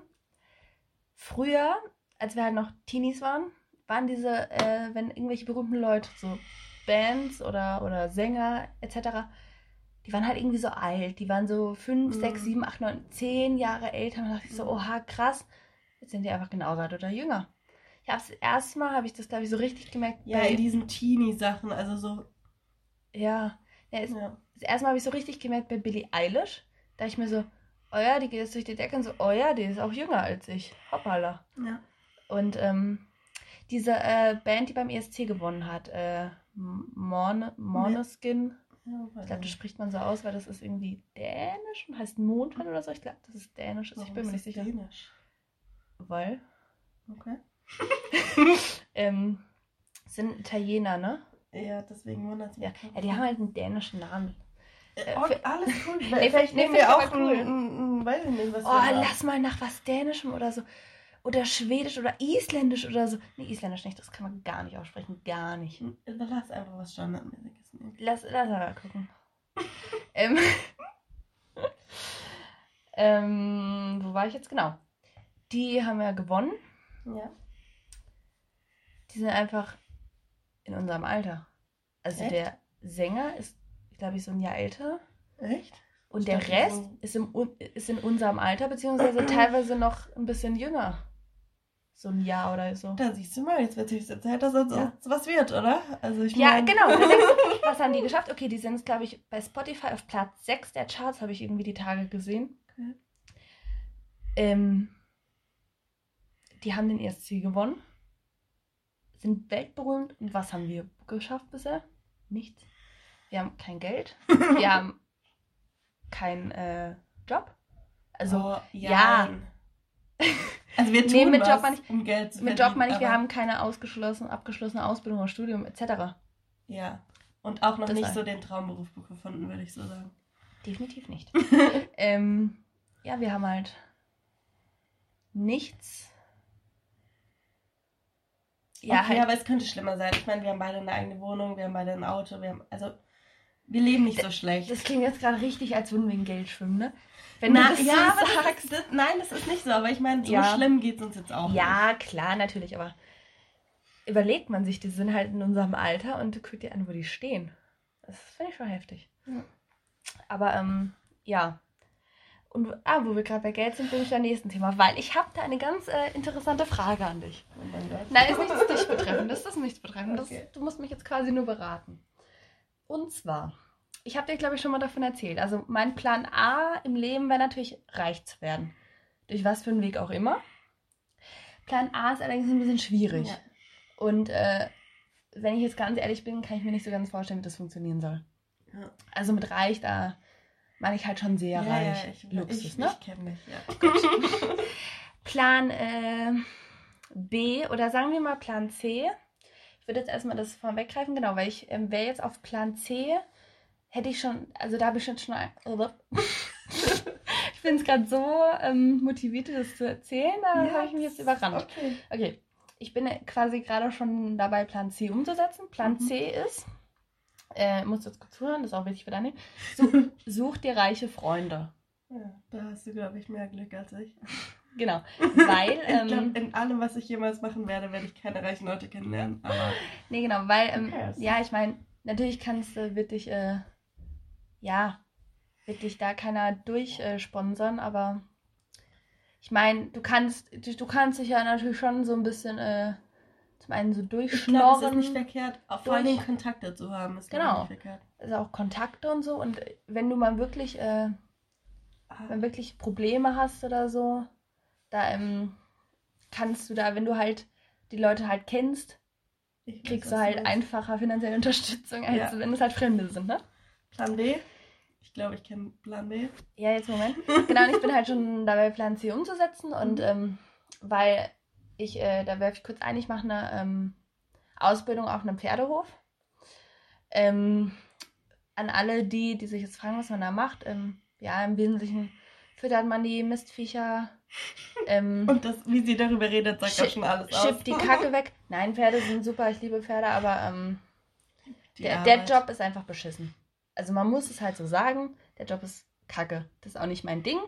Früher, als wir halt noch Teenies waren, waren diese, äh, wenn irgendwelche berühmten Leute, so Bands oder, oder Sänger etc., die waren halt irgendwie so alt. Die waren so 5, 6, 7, 8, 9, 10 Jahre älter. Und da dachte ich so, mhm. oha, krass. Jetzt sind die einfach genauso alt oder jünger. Ich habe das erste Mal, habe ich das, glaube ich, so richtig gemerkt. Ja, bei, in diesen Teenie-Sachen, also so. Ja. ja, ist, ja. Das erste Mal habe ich so richtig gemerkt bei Billie Eilish. Da ich mir so, oh ja, die geht jetzt durch die Decke und so, oh ja, die ist auch jünger als ich. Hoppala. Ja. Und ähm, diese äh, Band, die beim ESC gewonnen hat, äh, Morne, Morneskin. Ich glaube, das spricht man so aus, weil das ist irgendwie dänisch und heißt Mondmann oder so. Ich glaube, das ist dänisch. Also ich bin mir nicht sicher. Dänisch? Weil. Okay. [LAUGHS] ähm, sind Italiener, ne? Ja, deswegen wundert es mich. Ja. ja, die haben halt einen dänischen Namen. Äh, okay, alles cool. [LAUGHS] nee, vielleicht nehmen wir auch cool. ein, ein, weiß ich nicht, was Oh, lass mal nach was Dänischem oder so. Oder Schwedisch oder Isländisch oder so. Nee, Isländisch nicht, das kann man gar nicht aussprechen. Gar nicht. Hm, lass einfach was Standardmäßiges nehmen. Lass, lass mal gucken. [LAUGHS] ähm, [LAUGHS] ähm, wo war ich jetzt genau? Die haben ja gewonnen. Ja die sind einfach in unserem Alter. Also Echt? der Sänger ist, glaube ich, so ein Jahr älter. Echt? Und ich der Rest so... ist, im, ist in unserem Alter, beziehungsweise teilweise noch ein bisschen jünger. So ein Jahr oder so. Da siehst du mal, jetzt wird höchste Zeit, dass uns ja. was wird, oder? Also ich ja, mein... genau. [LAUGHS] was haben die geschafft? Okay, die sind, glaube ich, bei Spotify auf Platz 6 der Charts, habe ich irgendwie die Tage gesehen. Okay. Ähm, die haben den ESC gewonnen sind weltberühmt. Und was haben wir geschafft bisher? Nichts. Wir haben kein Geld. [LAUGHS] wir haben keinen äh, Job. Also, oh, ja. ja. [LAUGHS] Also wir tun nee, mit was, Job ich, um Geld zu Mit Job meine ich, wir haben keine ausgeschlossene, abgeschlossene Ausbildung oder Studium etc. Ja. Und auch noch das nicht war. so den Traumberuf gefunden, würde ich so sagen. Definitiv nicht. [LAUGHS] ähm, ja, wir haben halt nichts ja, okay, halt. aber es könnte schlimmer sein. Ich meine, wir haben beide eine eigene Wohnung, wir haben beide ein Auto, wir haben, also wir leben nicht so schlecht. Das klingt jetzt gerade richtig, als würden wir in Geld schwimmen, ne? Wenn Na, du das ja, so sagst. Das, nein, das ist nicht so, aber ich meine, so ja. schlimm geht es uns jetzt auch Ja, nicht. klar, natürlich, aber überlegt man sich, die sind halt in unserem Alter und guckt dir an, wo die stehen. Das finde ich schon heftig. Ja. Aber ähm, ja, und ah, wo wir gerade bei Geld sind, bin ich beim nächsten Thema, weil ich habe da eine ganz äh, interessante Frage an dich. Oh Nein, ist nichts dich betreffend, das ist nichts betreffend. Okay. du musst mich jetzt quasi nur beraten. Und zwar, ich habe dir, glaube ich, schon mal davon erzählt. Also mein Plan A im Leben wäre natürlich, reich zu werden. Durch was für einen Weg auch immer. Plan A ist allerdings ein bisschen schwierig. Ja. Und äh, wenn ich jetzt ganz ehrlich bin, kann ich mir nicht so ganz vorstellen, wie das funktionieren soll. Ja. Also mit reich, da meine ich halt schon sehr ja, reich. Ich, Luxus, ich, ne? Ich kenne mich, ja. [LAUGHS] Gut. Plan äh, B oder sagen wir mal Plan C. Ich würde jetzt erstmal das vorweggreifen, genau, weil ich ähm, wäre jetzt auf Plan C, hätte ich schon, also da habe ich schon schon. [LAUGHS] ich bin es gerade so ähm, motiviert, das zu erzählen, da ja, habe ich mich jetzt überrannt. Okay. okay. Ich bin quasi gerade schon dabei, Plan C umzusetzen. Plan mhm. C ist, äh, musst jetzt kurz zuhören, das ist auch wichtig für deine. Such, [LAUGHS] such dir reiche Freunde. Ja, da hast du, glaube ich, mehr Glück als ich. [LAUGHS] Genau, weil... ich Ähm, glaube, in allem, was ich jemals machen werde, werde ich keine reichen Leute kennenlernen. Aber nee, genau, weil, ähm, Okay. ja, ich meine, natürlich kannst du, wird dich, äh, ja, wird dich da keiner durchsponsern, aber ich meine, du kannst, du, du kannst dich ja natürlich schon so ein bisschen, äh, zum einen so ich glaube, es ist durchschnorren. nicht verkehrt, vor allem Kontakte zu haben. Ist Genau. nicht verkehrt. also auch Kontakte und so. Und wenn du mal wirklich, äh, Ah, wenn wirklich Probleme hast oder so, da ähm, kannst du da, wenn du halt die Leute halt kennst, ich weiß, kriegst was du halt einfacher finanzielle Unterstützung, als Ja. wenn es halt Fremde sind, ne? Plan B? Ich glaube, ich kenne Plan B. Ja, jetzt Moment. Genau, und ich bin halt schon [LAUGHS] dabei, Plan C umzusetzen und Mhm. ähm, weil ich, äh, da werfe ich kurz ein, ich mache eine ähm, Ausbildung auf einem Pferdehof. Ähm, an alle die, die sich jetzt fragen, was man da macht, ähm, ja, im Wesentlichen füttert man die Mistviecher, ähm, [LAUGHS] Und das, wie sie darüber redet, sagt auch schon alles aus. schippt die [LAUGHS] Kacke weg. Nein, Pferde sind super, ich liebe Pferde, aber ähm, der, der. Job ist einfach beschissen. Also man muss es halt so sagen, der Job ist kacke. Das ist auch nicht mein Ding.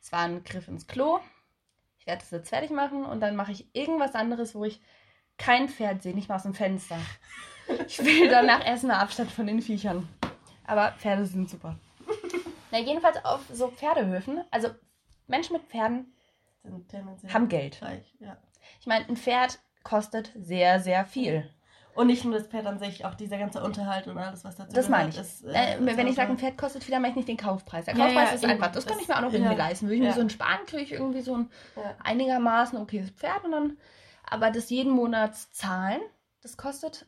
Es war ein Griff ins Klo. Ich werde das jetzt fertig machen und dann mache ich irgendwas anderes, wo ich kein Pferd sehe, nicht mal aus dem Fenster. [LAUGHS] Ich will danach erstmal Abstand von den Viechern. Aber Pferde sind super. Na, jedenfalls auf so Pferdehöfen, also Menschen mit Pferden haben Geld. reich, ja. Ich meine, ein Pferd kostet sehr, sehr viel. Und nicht nur das Pferd an sich, auch dieser ganze Unterhalt und alles, was dazu Das meine ich. gehört, Ist, Äh, ist wenn ich sage, ein Pferd kostet viel, dann meine ich nicht den Kaufpreis. Der Kaufpreis ja, ist eben. einfach, das, kann Das- ich mir auch noch irgendwie ja. leisten. Würde ich mir so einen sparen, kriege ich irgendwie so ein einigermaßen okayes Pferd und dann, aber das jeden Monat zahlen, das kostet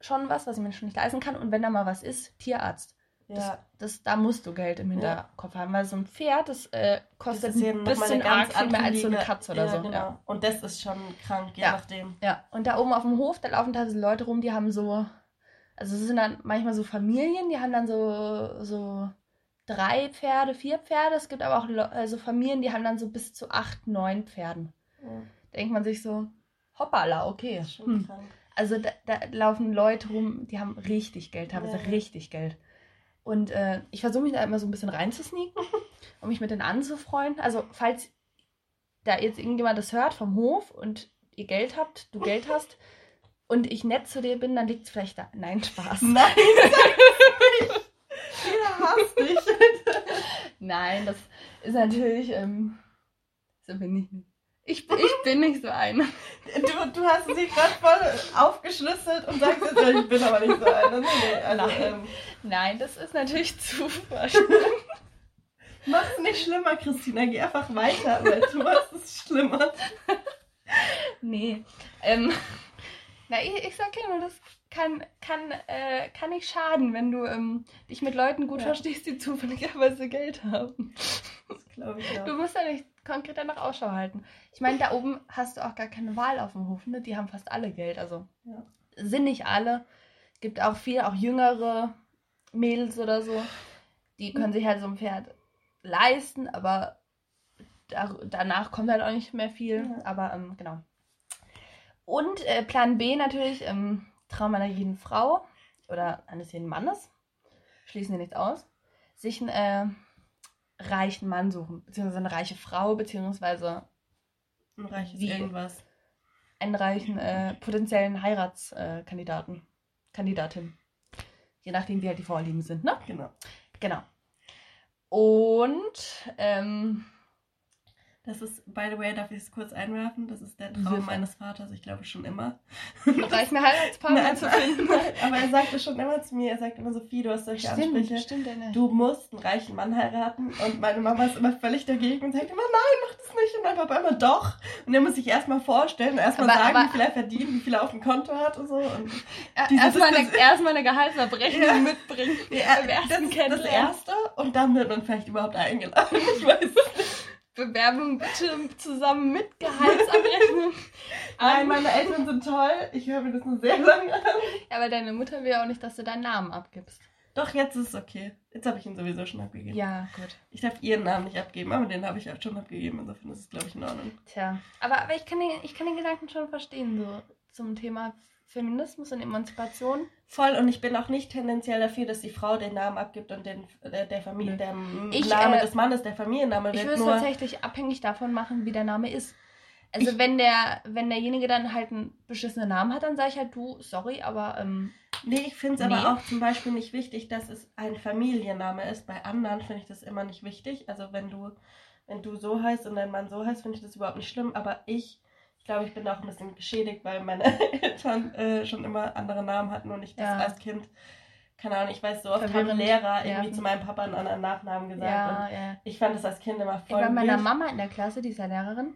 schon was, was ich mir schon nicht leisten kann. Und wenn da mal was ist, Tierarzt. Das, Ja, das, da musst du Geld im Hinterkopf haben, weil so ein Pferd, das äh, kostet das ja ein bisschen arg viel mehr als so eine Katze oder ja, so. Genau. Ja. Und das ist schon krank, je Ja. nachdem. Ja, und da oben auf dem Hof, da laufen teilweise Leute rum, die haben so, also es sind dann manchmal so Familien, die haben dann so, so drei Pferde, vier Pferde. Es gibt aber auch Le- also Familien, die haben dann so bis zu acht, neun Pferden. Ja, denkt man sich so, hoppala, okay. das Hm. Also da, da laufen Leute rum, die haben richtig Geld, teilweise Ja. richtig Geld. Und äh, ich versuche mich da immer so ein bisschen reinzusneaken, [LAUGHS] um mich mit denen anzufreunden. Also falls da jetzt irgendjemand das hört vom Hof und ihr Geld habt, du Geld hast und ich nett zu dir bin, dann liegt es vielleicht da. Nein, Spaß. Nein, [LAUGHS] Jeder hasst dich. [LAUGHS] Nein, das ist natürlich, ähm, so bin ich nicht. Ich, ich bin nicht so eine. Du, du hast sie gerade voll aufgeschlüsselt und sagst jetzt, ich bin aber nicht so einer. Nee, nee, also, Nein. ähm, Nein, das ist natürlich Zufall. mach's nicht schlimmer, Christina. Geh einfach weiter, weil du machst es schlimmer. Nee. Ähm, na, ich, ich sag ja nur, das kann, kann, äh, kann nicht schaden, wenn du ähm, dich mit Leuten gut Ja. verstehst, die zufälligerweise Geld haben. Das glaube ich Du auch. musst ja nicht konkret danach Ausschau halten. Ich meine, da oben hast du auch gar keine Wahl auf dem Hof, ne? Die haben fast alle Geld. Also Ja. sind nicht alle. Es gibt auch viel, auch jüngere Mädels oder so, die können sich halt so ein Pferd leisten, aber da, danach kommt halt auch nicht mehr viel. Ja. Aber ähm, genau. Und äh, Plan B natürlich, ähm, Traum einer jeden Frau oder eines jeden Mannes, schließen wir nichts aus, sich einen äh, reichen Mann suchen, beziehungsweise eine reiche Frau, beziehungsweise Ein reiches Wie? irgendwas. einen reichen äh, potenziellen Heiratskandidaten. Äh, Kandidaten. Kandidatin. Je nachdem, wie halt die Vorlieben sind, ne? Genau. Genau. Und, ähm, Das ist, by the way, darf ich es kurz einwerfen? Das ist der Traum Sicher. meines Vaters, ich glaube schon immer. einen reichen Heiratspartner Nein, zu finden. aber er sagte schon immer zu mir, er sagt immer, Sophie, du hast solche Ansprüche. stimmt, deine. Du musst einen reichen Mann heiraten. Und meine Mama ist immer völlig dagegen und sagt immer, nein, mach das nicht. Und mein Papa immer doch. Und er muss sich erstmal vorstellen und erstmal sagen, aber- wie viel er verdient, wie viel er auf dem Konto hat und so. Und Erstmal eine, erstmal eine Gehaltsabrechnung Ja. mitbringen. Ja, das das. Erste. Und dann wird man vielleicht überhaupt eingeladen. Ich weiß es nicht. Bewerbung bitte zusammen mit Gehaltsabrechnung. [LAUGHS] Nein, meine Eltern sind toll. Ich höre mir das nur sehr lange an. Ja, aber deine Mutter will ja auch nicht, dass du deinen Namen abgibst. Doch, jetzt ist es okay. Jetzt habe ich ihn sowieso schon abgegeben. Ja, gut. Ich darf ihren Namen nicht abgeben, aber den habe ich auch schon abgegeben. Insofern ist es, glaube ich, in Ordnung. Tja, aber, aber ich, kann den, ich kann den Gedanken schon verstehen, so zum Thema Feminismus und Emanzipation. Voll, und ich bin auch nicht tendenziell dafür, dass die Frau den Namen abgibt und den, der, der Familie, der ich, Name äh, des Mannes, der Familienname wird. Ich würde es tatsächlich abhängig davon machen, wie der Name ist. Also ich, wenn der, wenn derjenige dann halt einen beschissenen Namen hat, dann sage ich halt du, sorry, aber. Ähm, nee, ich finde es nee. aber auch zum Beispiel nicht wichtig, dass es ein Familienname ist. Bei anderen finde ich das immer nicht wichtig. Also wenn du, wenn du so heißt und dein Mann so heißt, finde ich das überhaupt nicht schlimm. Aber ich, ich glaube, ich bin auch ein bisschen geschädigt, weil meine [LAUGHS] Eltern äh, schon immer andere Namen hatten und ich das ja. als Kind keine Ahnung, ich weiß, so oft Verwirrend. haben Lehrer irgendwie ja. zu meinem Papa einen anderen Nachnamen gesagt. Ja, ja. Ich fand das als Kind immer voll. Ich war meiner Mama in der Klasse, die ist ja Lehrerin,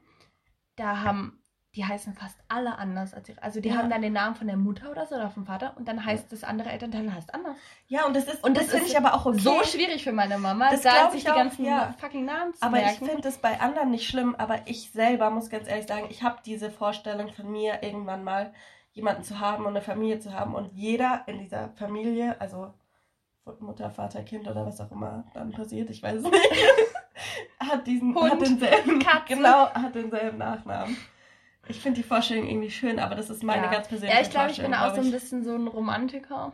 da haben, die heißen fast alle anders als ihre. Also die ja. haben dann den Namen von der Mutter oder so oder vom Vater und dann heißt das andere Elternteil heißt anders. Ja, und das ist, und das, das finde ich aber auch okay. so schwierig für meine Mama, das da sich die auch, ganzen ja. fucking Namen zu Aber merken. ich finde es bei anderen nicht schlimm, aber ich selber muss ganz ehrlich sagen, ich habe diese Vorstellung von mir irgendwann mal jemanden zu haben und eine Familie zu haben und jeder in dieser Familie, also Mutter, Vater, Kind oder was auch immer dann passiert, ich weiß es nicht, [LAUGHS] hat diesen Hund, hat denselben, Katze. genau, hat denselben Nachnamen. Ich finde die Vorstellung irgendwie schön, aber das ist meine ja. ganz persönliche Ja, ich glaube, ich bin auch so ein bisschen so ein Romantiker,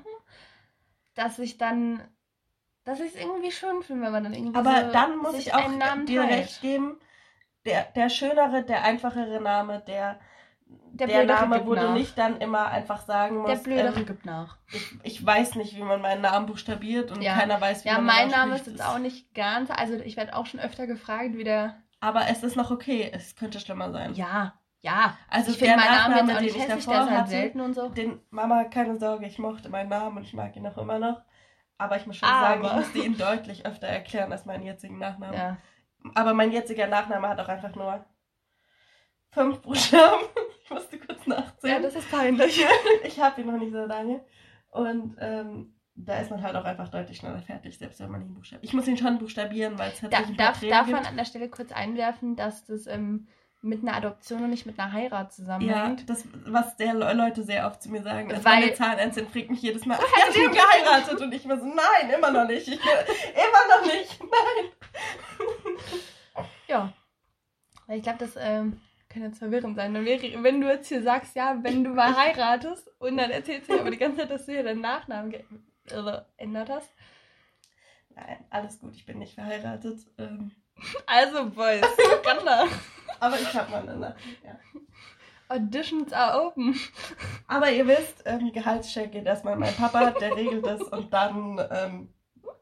dass ich dann, dass ich es irgendwie schön finde, wenn man dann irgendwie Aber so dann muss ich auch dir recht geben, der, der schönere, der einfachere Name, der der, der Name, wo nach. du nicht dann immer einfach sagen musst. Der Blödere ähm, gibt nach. Ich, ich weiß nicht, wie man meinen Namen buchstabiert und ja. keiner weiß, wie ja, man Ja, mein Name ist jetzt auch nicht ganz. Also ich werde auch schon öfter gefragt, wie der. Aber es ist noch okay. Es könnte schlimmer sein. Ja, ja. Also ich finde meinen Namen jetzt auch nicht hässlich, der ist halt selten und so. Den Mama, keine Sorge, ich mochte meinen Namen und ich mag ihn auch immer noch. Aber ich muss schon Aber. sagen, ich musste ihn deutlich öfter erklären als meinen jetzigen Nachnamen. Ja. Aber mein jetziger Nachname hat auch einfach nur fünf Buchstaben. [LAUGHS] Ich musste kurz nachzählen. Ja, das ist peinlich. [LAUGHS] ich habe ihn noch nicht so lange. Und ähm, da ist man halt auch einfach deutlich schneller fertig, selbst wenn man ihn buchstabiert. Ich muss ihn schon buchstabieren, weil es halt da, darf, darf man an der Stelle kurz einwerfen, dass das ähm, mit einer Adoption und nicht mit einer Heirat zusammenhängt. Ja, das, was sehr Leute sehr oft zu mir sagen, ist, weil meine Zahnärztin fragt mich jedes Mal, ach, ja, sie haben geheiratet und ich mir so, nein, immer noch nicht. Ich, immer noch nicht, nein. Ja. Ich glaube, das ähm, kann jetzt verwirrend sein. Wenn du jetzt hier sagst, ja, wenn du mal heiratest und dann erzählst du aber die ganze Zeit, dass du hier deinen Nachnamen geändert hast. Nein, alles gut, ich bin nicht verheiratet. Ähm. Also, Boys, Skandal. Aber ich habe mal eine Nachricht, ja. Auditions are open. [LAUGHS] Aber ihr wisst, ähm, Gehaltscheck geht erstmal mein Papa, der regelt das und dann ähm,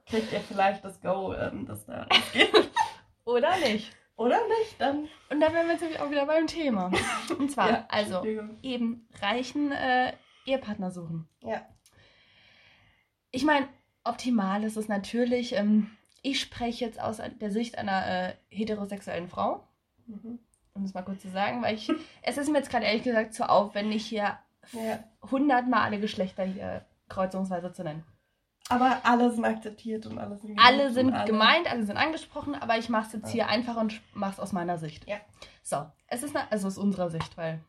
kriegt ihr vielleicht das Go, ähm, das da geht. [LAUGHS] Oder nicht. Oder nicht? Dann. Und dann wären wir jetzt nämlich auch wieder beim Thema. [LAUGHS] Und zwar, ja, also, eben reichen äh, Ehepartner suchen. Ja. Ich meine, optimal ist es natürlich, ähm, ich spreche jetzt aus der Sicht einer äh, heterosexuellen Frau. Mhm. Um es mal kurz zu sagen, weil ich, [LAUGHS] es ist mir jetzt gerade ehrlich gesagt zu aufwendig, hier hundertmal ja. alle Geschlechter hier kreuzungsweise zu nennen. Aber alle sind akzeptiert und alle sind Alle sind alle. gemeint, alle sind angesprochen, aber ich mache es jetzt hier einfach und mache es aus meiner Sicht. Ja. So, es ist, eine, also aus unserer Sicht, weil...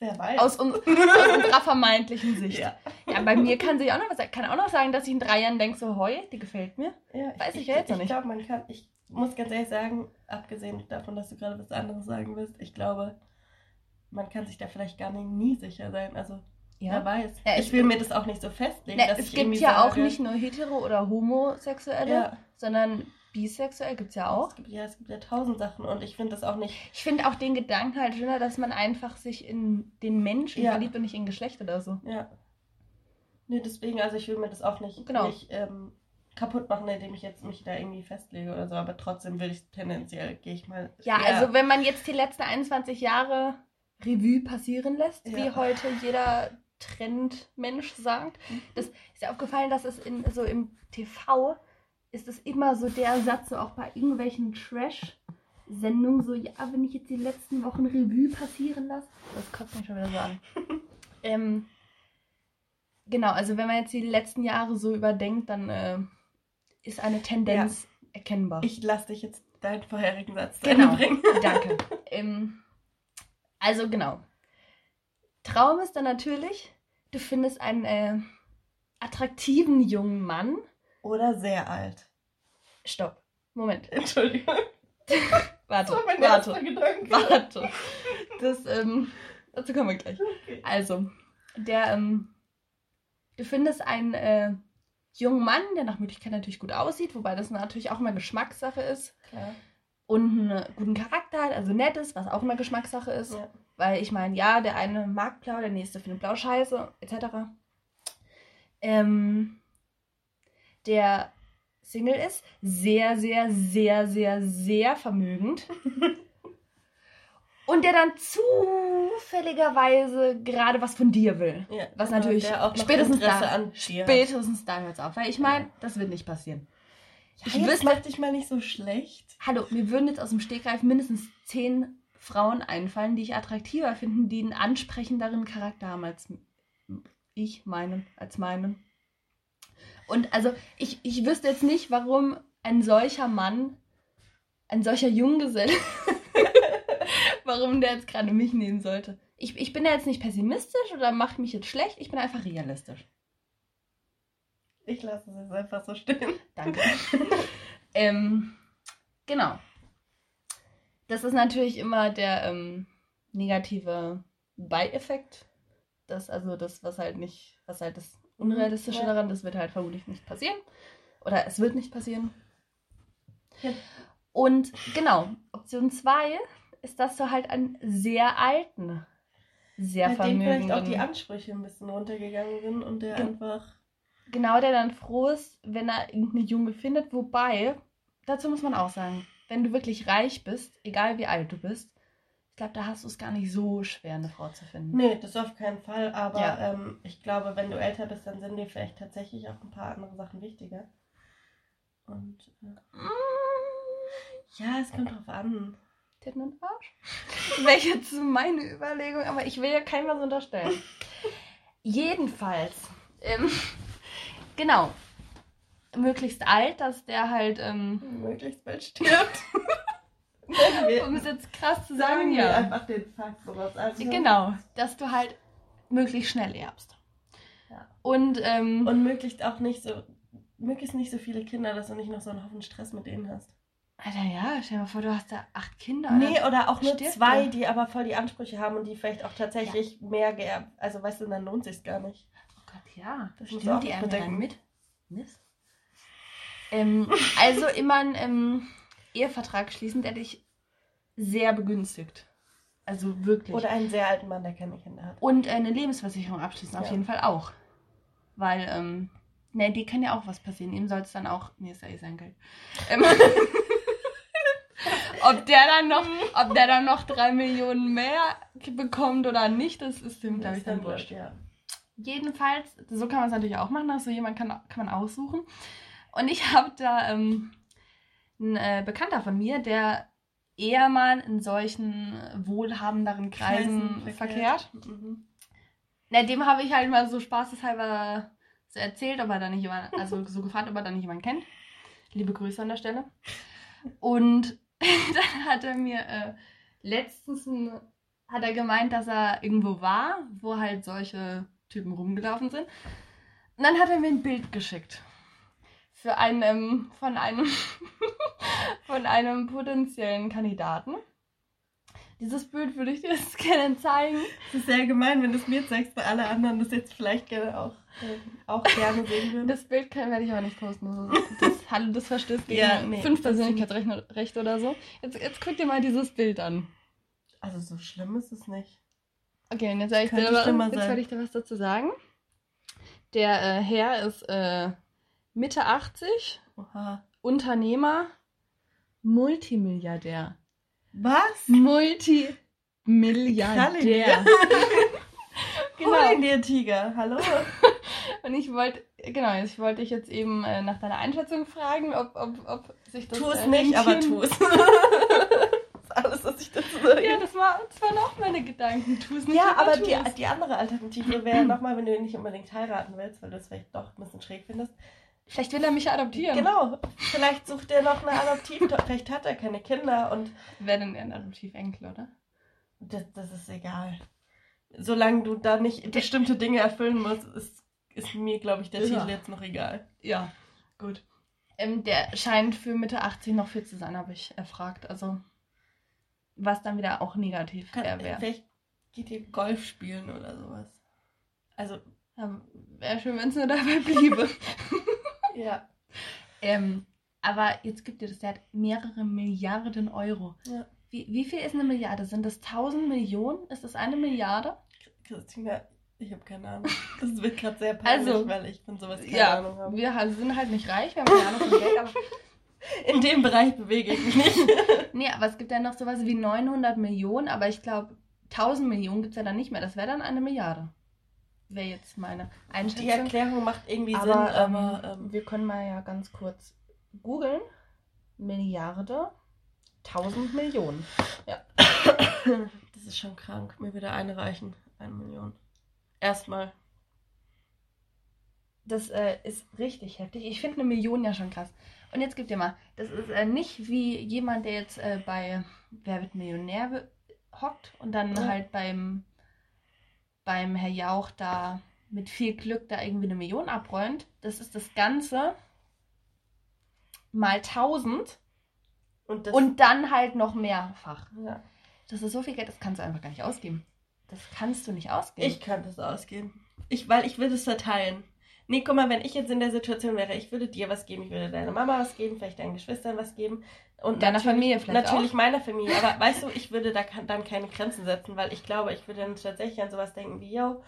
Wer weiß. Aus, un [LAUGHS] aus unserer vermeintlichen Sicht. Ja. ja, bei mir kann sich auch noch was sagen. Kann auch noch sagen, dass ich in drei Jahren denke, so, heu, die gefällt mir. Ja, weiß ich, ich ja jetzt noch nicht. Ich glaube, man kann, ich muss ganz ehrlich sagen, abgesehen davon, dass du gerade was anderes sagen willst, ich glaube, man kann sich da vielleicht gar nicht nie sicher sein. Also ja. Wer weiß. Ja, ich will mir das auch nicht so festlegen. Ne, es gibt ja sage, auch nicht nur hetero- oder homosexuelle, ja. sondern bisexuell gibt es ja auch. Es gibt, ja, es gibt ja tausend Sachen und ich finde das auch nicht. Ich finde auch den Gedanken halt schöner, dass man einfach sich in den Menschen ja. verliebt und nicht in Geschlecht oder so. Ja. Nee, deswegen, also ich will mir das auch nicht, genau. nicht ähm, kaputt machen, indem ich jetzt mich da irgendwie festlege oder so, aber trotzdem will ich tendenziell, gehe ich mal. Ja, also wenn man jetzt die letzten 21 Jahre Revue passieren lässt, ja. wie heute jeder Trendmensch sagt. Das ist ja aufgefallen, dass es in, so im TV ist es immer so der Satz, so auch bei irgendwelchen Trash-Sendungen, so, ja, wenn ich jetzt die letzten Wochen Revue passieren lasse, das kotzt mich schon wieder so an. [LAUGHS] ähm, genau, also wenn man jetzt die letzten Jahre so überdenkt, dann äh, ist eine Tendenz ja. erkennbar. Ich lasse dich jetzt deinen vorherigen Satz genau. bringen. [LAUGHS] [LAUGHS] Danke. ähm, also genau, Traum ist dann natürlich, du findest einen äh, attraktiven jungen Mann. Oder sehr alt. Stopp. Moment. [LAUGHS] Entschuldigung. warte, das war mein warte, warte. Das, ähm, dazu kommen wir gleich. Okay. Also, der, ähm, du findest einen äh, jungen Mann, der nach Möglichkeit natürlich gut aussieht, wobei das natürlich auch immer Geschmackssache ist. Klar. Und einen guten Charakter hat, also nett ist, was auch immer Geschmackssache ist. Ja. Weil ich meine, ja, der eine mag blau, der nächste findet blau scheiße, etc. Ähm, der Single ist, sehr, sehr, sehr, sehr, sehr vermögend. [LAUGHS] Und der dann zufälligerweise gerade was von dir will. Ja, Was genau, natürlich spätestens da-. Spätestens da hört's auf. Weil ich meine, das wird nicht passieren. Ja, Ich jetzt wüsste- mach dich mal nicht so schlecht. Hallo, mir würden jetzt aus dem Stegreif mindestens zehn Frauen einfallen, die ich attraktiver finden, die einen ansprechenderen Charakter haben als ich meinen, als meinen. Und also ich, ich wüsste jetzt nicht, warum ein solcher Mann, ein solcher Junggeselle, warum der jetzt gerade mich nehmen sollte. Ich, ich bin ja jetzt nicht pessimistisch oder mache mich jetzt schlecht, ich bin einfach realistisch. Ich lasse es jetzt einfach so stehen. Danke. [LAUGHS] ähm, genau. Das ist natürlich immer der ähm, negative Beieffekt. Das, also das, was halt nicht, was halt das Unrealistische Ja. daran, das wird halt vermutlich nicht passieren. Oder es wird nicht passieren. Ja. Und genau, Option 2 ist, dass du halt einen sehr alten, sehr Bei dem vielleicht auch die vermögenden, Ansprüche ein bisschen runtergegangen sind und der Ge- einfach. genau, der dann froh ist, wenn er irgendeine Junge findet. Wobei, dazu muss man auch sagen, wenn du wirklich reich bist, egal wie alt du bist, ich glaube, da hast du es gar nicht so schwer, eine Frau zu finden. Nee, das auf keinen Fall. Aber Ja. ähm, ich glaube, wenn du älter bist, dann sind dir vielleicht tatsächlich auch ein paar andere Sachen wichtiger. Und äh, Mm, ja, es kommt drauf an. Titten und Arsch? [LAUGHS] Wäre jetzt meine Überlegung, aber ich will ja keinem was unterstellen. [LAUGHS] Jedenfalls, ähm, genau, möglichst alt, dass der halt, ähm, Möglichst bald stirbt. [LAUGHS] Um es jetzt krass zu sagen sagen, ja. einfach den Fakt, woraus also Genau, dass du halt möglichst schnell erbst. Ja. Und, ähm, Und möglichst auch nicht so, möglichst nicht so viele Kinder, dass du nicht noch so einen Haufen Stress mit denen hast. Alter, ja, stell dir mal vor, du hast da acht Kinder. Nee, oder auch nur zwei, die aber voll die Ansprüche haben und die vielleicht auch tatsächlich mehr geerbt. Also weißt du, dann lohnt sich's gar nicht. Oh Gott, ja. Das du auch Stimmt, die erben dann mit? Mist. Ähm, also [LAUGHS] immer einen ähm, Ehevertrag schließen, der dich sehr begünstigt. Also wirklich. Oder einen sehr alten Mann, der keine Kinder hat. Und eine Lebensversicherung abschließen, auf Ja. jeden Fall auch. Weil, ähm, ne, die kann ja auch was passieren. Ihm soll es dann auch. Nee, ist ja eh sein Geld. Ähm, [LAUGHS] ob der dann noch, ob der dann noch drei Millionen mehr bekommt oder nicht, das ist dem, glaube ich, dann wurscht. Ja. Jedenfalls, so kann man es natürlich auch machen, also jemand kann, kann man aussuchen. Und ich [LAUGHS] habe da ähm, einen äh, Bekannter von mir, der eher mal in solchen wohlhabenderen Kreisen verkehrt. Mhm. Na, dem habe ich halt mal so spaßeshalber so erzählt, ob er da nicht jemand, also [LAUGHS] so gefragt, ob er da nicht jemanden kennt. Liebe Grüße an der Stelle. Und [LAUGHS] dann hat er mir äh, letztens ein, hat er gemeint, dass er irgendwo war, wo halt solche Typen rumgelaufen sind. Und dann hat er mir ein Bild geschickt. Für einen, ähm, von einem, [LAUGHS] von einem potenziellen Kandidaten. Dieses Bild würde ich dir jetzt [LAUGHS] gerne zeigen. Es ist sehr gemein, wenn du es mir zeigst, weil alle anderen das jetzt vielleicht gerne auch, auch gerne sehen würden. [LAUGHS] Das Bild kann, werde ich aber nicht posten. Das, das, hallo, das verstößt gegen Ja, nee, fünf Persönlichkeitsrechte oder so. Jetzt, jetzt guck dir mal dieses Bild an. Also so schlimm ist es nicht. Okay, und jetzt werde ich, dir, aber- jetzt werde ich dir was dazu sagen. Der äh, Herr ist äh, Mitte 80, Oha. Unternehmer, Multimilliardär. Was? Multimilliardär. [LAUGHS] [LAUGHS] Genau. Hol ihn dir, Tiger. Hallo. Und ich wollte, genau, ich wollte dich jetzt eben äh, nach deiner Einschätzung fragen, ob, ob, ob sich das. Tu es äh, nicht, aber tu es. [LAUGHS] das ist alles, was ich dazu sage. Ja, das, war, das waren auch meine Gedanken. Tu es nicht, Ja, aber die, die andere Alternative wäre [CLEARS THROAT] nochmal, wenn du ihn nicht unbedingt heiraten willst, weil du es vielleicht doch ein bisschen schräg findest. Vielleicht will er mich adoptieren. Genau, vielleicht sucht er noch eine Adoptivtochter, vielleicht hat er keine Kinder und Wäre denn ein Adoptivenkel, oder? das, das ist egal. Solange du da nicht bestimmte Dinge erfüllen musst, ist, ist mir, glaube ich, der Ja. Titel jetzt noch egal. Ja, gut. Ähm, der scheint für Mitte 80 noch fit zu sein, habe ich erfragt. Also, was dann wieder auch negativ wäre. Wär. vielleicht geht ihr Golf spielen oder sowas. Also. Ja, Wäre schön, wenn es nur dabei bliebe. [LAUGHS] ja. Ähm, aber jetzt gibt ihr das, der hat mehrere Milliarden Euro. Ja. Wie, wie viel ist eine Milliarde? Sind das 1000 Millionen? Ist das eine Milliarde? Christina, ich habe keine Ahnung. Das wird gerade sehr peinlich, also, weil ich von sowas keine ja, Ahnung habe. Wir sind halt nicht reich, wir haben keine Ahnung von Geld, aber [LAUGHS] in dem Bereich bewege ich mich nicht. [LAUGHS] nee, aber es gibt ja noch sowas wie 900 Millionen, aber ich glaube, 1000 Millionen gibt es ja dann nicht mehr. Das wäre dann eine Milliarde. Wäre jetzt meine Einschätzung. Die Erklärung macht irgendwie aber, Sinn, aber ähm, ähm, wir können mal ja ganz kurz googeln. Milliarde, 1000 Millionen. Ja. Das ist schon krank. Mir würde eine reichen. Eine Million. Erstmal. Das äh, ist richtig heftig. Ich finde eine Million ja schon krass. Und jetzt gibt ihr mal, das ist äh, nicht wie jemand, der jetzt äh, bei Wer wird Millionär hockt und dann ja. halt beim, beim Herr Jauch da mit viel Glück da irgendwie eine Million abräumt. Das ist das Ganze mal 1000 und, und dann halt noch mehrfach. Ja. Das ist so viel Geld, das kannst du einfach gar nicht ausgeben. Das kannst du nicht ausgeben. Ich kann das ausgeben. Ich, weil ich will das verteilen. Nee, guck mal, wenn ich jetzt in der Situation wäre, ich würde dir was geben, ich würde deiner Mama was geben, vielleicht deinen Geschwistern was geben. Und deiner Familie vielleicht Natürlich auch. meiner Familie. Aber weißt du, ich würde da dann keine Grenzen setzen, weil ich glaube, ich würde dann tatsächlich an sowas denken wie, yo,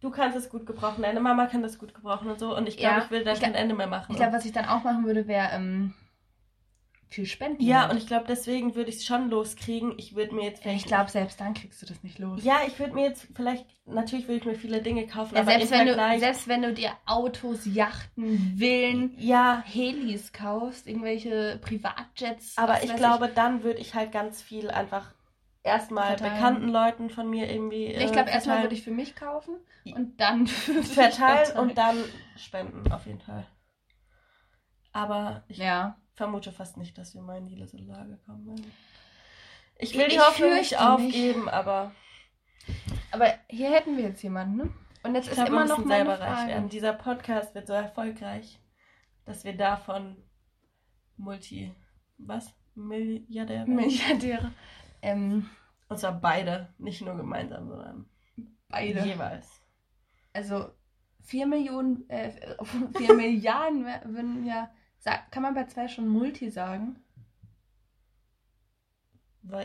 du kannst es gut gebrauchen, deine Mama kann das gut gebrauchen und so. Und ich glaube, ja, ich will da kein Ende mehr machen. Ich glaube, was ich dann auch machen würde, wäre ähm, viel spenden. Ja, und ich glaube, deswegen würde ich es schon loskriegen. Ich würde mir jetzt vielleicht. Ich glaube, selbst dann kriegst du das nicht los. Ja, ich würde mir jetzt vielleicht, natürlich würde ich mir viele Dinge kaufen, ja, aber selbst wenn, du, selbst wenn du dir Autos, Yachten, Villen, ja. Helis kaufst, irgendwelche Privatjets. Aber ich glaube, ich. dann würde ich halt ganz viel einfach erstmal bekannten Leuten von mir irgendwie. Äh, ich glaube, erstmal würde ich für mich kaufen und dann [LAUGHS] verteilen und dann spenden, auf jeden Fall. Aber ich ja vermute fast nicht, dass wir mal in diese Lage kommen. Ich will die Hoffnung nicht aufgeben, nicht. aber. Aber hier hätten wir jetzt jemanden, ne? Und jetzt ich ist glaub, immer noch meine selber Frage. reich werden. Dieser Podcast wird so erfolgreich, dass wir davon Multi. Was? Milliardäre? Milliardäre. Ähm, Und zwar beide, nicht nur gemeinsam, sondern beide. Jeweils. Also 4 Millionen, äh, [LAUGHS] 4 Milliarden würden ja kann man bei zwei schon Multi sagen?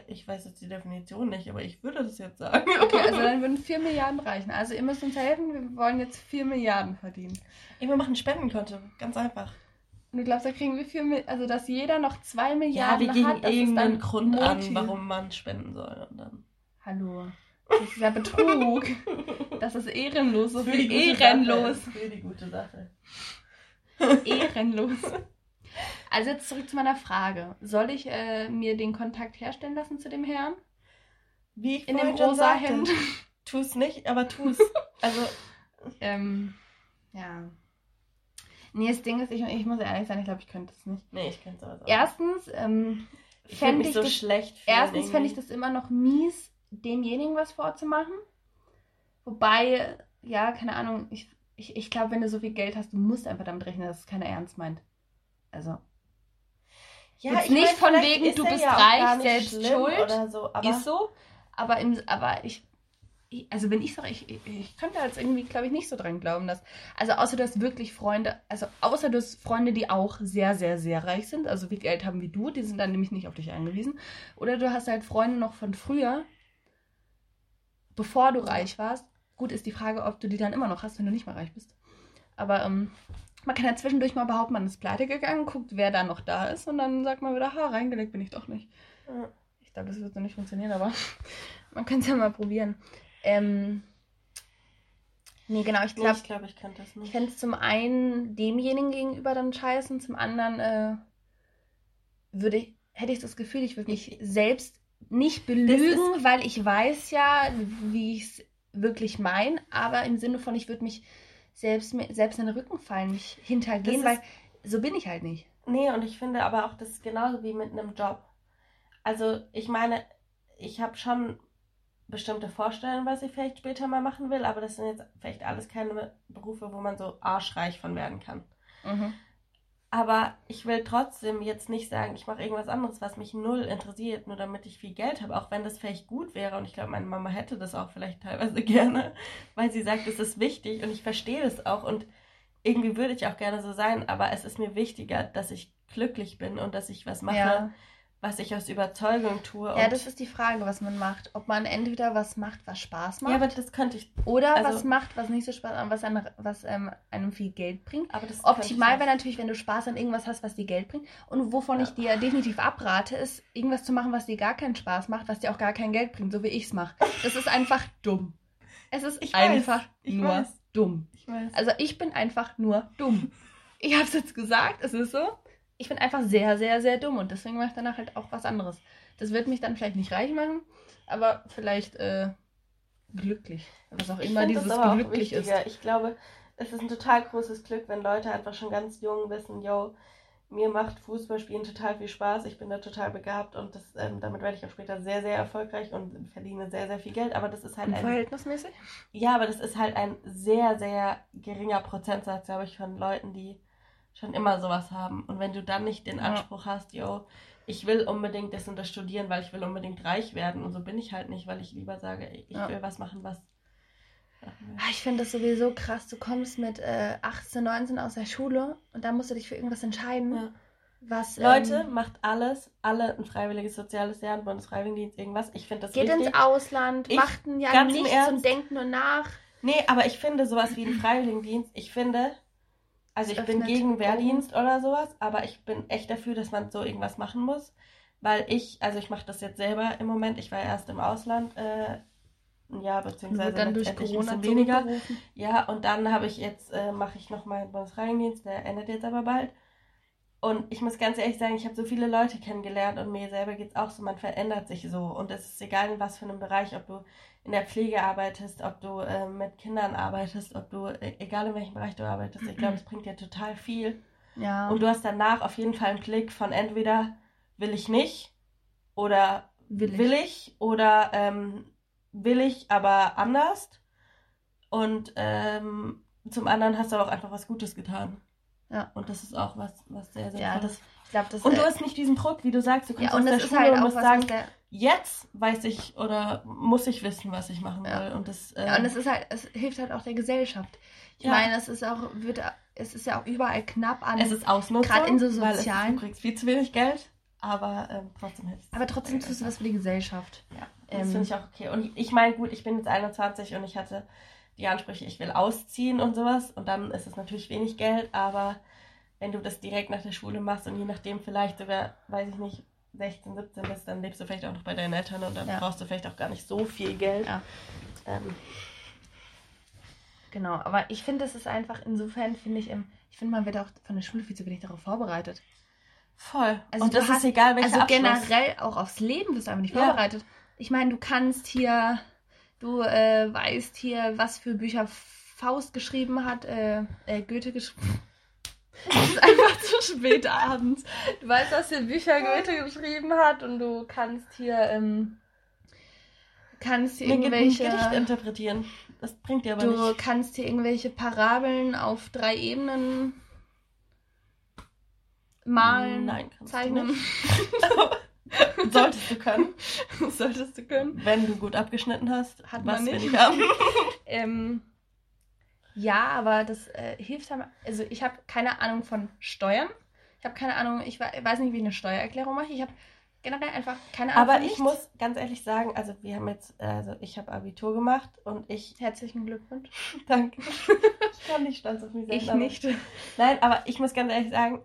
Ich weiß jetzt die Definition nicht, aber ich würde das jetzt sagen. Okay, also [LAUGHS] dann würden 4 Milliarden reichen. Also ihr müsst uns helfen, wir wollen jetzt 4 Milliarden verdienen. Ich wir machen Spendenkonto, ganz einfach. Und du glaubst, da kriegen wir 4 Milliarden, also dass jeder noch 2 Milliarden ja, wir geben hat, irgendeinen Grund Multi. an, warum man spenden soll. Und dann... Hallo. Das ist ja Betrug. [LAUGHS] das ist ehrenlos, so viel ehrenlos. Für die gute Sache. [LAUGHS] Ehrenlos. Also jetzt zurück zu meiner Frage. Soll ich äh, mir den Kontakt herstellen lassen zu dem Herrn? Wie ich In dem rosa Hemd? [LAUGHS] Tu es nicht, aber tu es. [LAUGHS] also. Ähm, ja. Nee, das Ding ist, ich, ich muss ehrlich sein, ich glaube, ich könnte es nicht. Nee, ich könnte es auch. Erstens, ähm, ich fände ich so das, schlecht. Erstens fände ich das immer noch mies, demjenigen was vorzumachen. Wobei, ja, keine Ahnung, ich ich, ich glaube, wenn du so viel Geld hast, du musst einfach damit rechnen, dass es keiner ernst meint. Also. Ja, Jetzt nicht von wegen, du bist ja reich, selbst schuld. So, ist so. Aber, im, aber ich, also wenn ich sage, ich, ich, ich könnte jetzt irgendwie, glaube ich, nicht so dran glauben, dass, also außer du hast wirklich Freunde, also außer du hast Freunde, die auch sehr, sehr, sehr reich sind, also wie Geld haben wie du, die sind dann nämlich nicht auf dich angewiesen, oder du hast halt Freunde noch von früher, bevor du reich warst, Gut ist die Frage, ob du die dann immer noch hast, wenn du nicht mehr reich bist. Aber ähm, man kann ja zwischendurch mal behaupten, man ist pleite gegangen, guckt, wer da noch da ist und dann sagt man wieder, ha, reingelegt bin ich doch nicht. Ja. Ich glaube, das wird so nicht funktionieren, aber [LAUGHS] man kann es ja mal probieren. Ähm, nee, genau, ich glaube, ich, glaub, ich kann das nicht. Ich fände es zum einen demjenigen gegenüber dann scheißen, zum anderen äh, würde ich, hätte ich das Gefühl, ich würde mich selbst nicht belügen, weil ich weiß ja, wie ich es wirklich mein, aber im Sinne von, ich würde mich selbst, selbst in den Rücken fallen, mich hintergehen, weil so bin ich halt nicht. Nee, und ich finde aber auch, das ist genauso wie mit einem Job. Also, ich meine, ich habe schon bestimmte Vorstellungen, was ich vielleicht später mal machen will, aber das sind jetzt vielleicht alles keine Berufe, wo man so arschreich von werden kann. Mhm. Aber ich will trotzdem jetzt nicht sagen, ich mache irgendwas anderes, was mich null interessiert, nur damit ich viel Geld habe, auch wenn das vielleicht gut wäre. Und ich glaube, meine Mama hätte das auch vielleicht teilweise [LAUGHS] gerne, weil sie sagt, es ist wichtig und ich verstehe das auch. Und irgendwie würde ich auch gerne so sein, aber es ist mir wichtiger, dass ich glücklich bin und dass ich was mache, ja was ich aus Überzeugung tue. Ja, das ist die Frage, was man macht. Ob man entweder was macht, was Spaß macht. Ja, aber das könnte ich. Oder also, was macht, was nicht so Spaß macht, was, einem, was ähm, einem viel Geld bringt. Aber das Optimal wäre natürlich, wenn du Spaß an irgendwas hast, was dir Geld bringt. Und wovon ja. ich dir definitiv abrate, ist, irgendwas zu machen, was dir gar keinen Spaß macht, was dir auch gar kein Geld bringt, so wie ich es mache. Das ist einfach dumm. Es ist ich einfach weiß, nur dumm. Ich weiß. Also ich bin einfach nur dumm. Ich habe es jetzt gesagt, es ist so ich bin einfach sehr, sehr, sehr dumm und deswegen mache ich danach halt auch was anderes. Das wird mich dann vielleicht nicht reich machen, aber vielleicht äh, glücklich. Was auch immer dieses glücklich ist. Ich glaube, es ist ein total großes Glück, wenn Leute einfach schon ganz jung wissen, yo, mir macht Fußballspielen total viel Spaß, ich bin da total begabt und das, ähm, damit werde ich auch später sehr, sehr erfolgreich und verdiene sehr, sehr viel Geld. Aber das ist halt ein. Verhältnismäßig? Ja, aber das ist halt ein sehr, sehr geringer Prozentsatz, glaube ich, von Leuten, die schon immer sowas haben. Und wenn du dann nicht den Anspruch ja. hast, yo, ich will unbedingt das und das studieren, weil ich will unbedingt reich werden. Und so bin ich halt nicht, weil ich lieber sage, ich ja. will was machen, was. Ah, ich finde das sowieso krass. Du kommst mit äh, 18, 19 aus der Schule und dann musst du dich für irgendwas entscheiden. Ja. Was, Leute, ähm, macht alles, alle ein freiwilliges soziales Jahr, ein Bundesfreiwilligendienst, irgendwas. Ich finde das Geht wichtig. ins Ausland, ich, macht ein Jahr nichts und denkt nur nach. Nee, aber ich finde sowas wie ein Freiwilligendienst, ich finde, also ich bin gegen Wehrdienst oder sowas, aber ich bin echt dafür, dass man so irgendwas machen muss. Weil ich, also ich mache das jetzt selber im Moment, ich war erst im Ausland, äh, ein Jahr beziehungsweise dann durch Corona ein weniger. Ja, und dann habe ich jetzt, äh, mache ich noch meinen Bundesfreiwilligendienst, der endet jetzt aber bald. Und ich muss ganz ehrlich sagen, ich habe so viele Leute kennengelernt und mir selber geht es auch so, man verändert sich so. Und es ist egal in was für einem Bereich, ob du in der Pflege arbeitest, ob du äh, mit Kindern arbeitest, ob du, äh, egal in welchem Bereich du arbeitest, ich glaube, es bringt dir total viel. Ja. Und du hast danach auf jeden Fall einen Klick von entweder will ich nicht oder will ich, will ich oder ähm, will ich, aber anders. Und ähm, zum anderen hast du auch einfach was Gutes getan. Ja. Und das ist auch was, was sehr, sehr ja, das, ich glaub, das, Und du äh, hast nicht diesen Druck, wie du sagst, du kommst ja, aus der Schule halt und musst sagen, der... jetzt weiß ich oder muss ich wissen, was ich machen will. Ja. Und das, äh... ja, und es ist halt, es hilft halt auch der Gesellschaft. Ich ja. meine, es ist auch, wird, es ist ja auch überall knapp an. Es ist Ausnutzung, gerade in so sozialen. du kriegst viel zu wenig Geld, aber ähm, trotzdem hilft Aber trotzdem tust du was für die Gesellschaft. Ja, das ähm, finde ich auch okay. Und ich meine, gut, ich bin jetzt 21 und ich hatte die Ansprüche, ich will ausziehen und sowas. Und dann ist es natürlich wenig Geld, aber wenn du das direkt nach der Schule machst und je nachdem vielleicht sogar, weiß ich nicht, 16, 17 bist, dann lebst du vielleicht auch noch bei deinen Eltern und dann ja. brauchst du vielleicht auch gar nicht so viel Geld. Ja. Ähm. Genau, aber ich finde, das ist einfach, insofern finde ich, ich finde, man wird auch von der Schule viel zu wenig darauf vorbereitet. Voll. Also und das hast, ist egal, welcher Also Abschluss. generell auch aufs Leben bist du einfach nicht ja. vorbereitet. Ich meine, du kannst hier Du äh, weißt hier, was für Bücher Faust geschrieben hat, äh, äh, Goethe geschrieben. [LAUGHS] Es ist einfach zu spät abends. Du weißt, was für Bücher Goethe geschrieben hat und du kannst hier, ähm, kannst hier irgendwelche... Gedicht interpretieren. Das bringt dir aber du nicht. Du kannst hier irgendwelche Parabeln auf drei Ebenen malen, Nein, zeichnen. [LAUGHS] Solltest du können. [LAUGHS] Solltest du können. Wenn du gut abgeschnitten hast, hat man nicht. Ich haben. [LAUGHS] ähm, ja, aber das äh, hilft halt. Also ich habe keine Ahnung von Steuern. Ich habe keine Ahnung, ich weiß nicht, wie ich eine Steuererklärung mache. Ich habe generell einfach keine Ahnung. Aber ich muss ganz ehrlich sagen, also wir haben jetzt, also ich habe Abitur gemacht und ich. Herzlichen Glückwunsch. [LAUGHS] Danke. ich kann nicht stolz auf mich sein. Ich nicht. Nein, aber ich muss ganz ehrlich sagen,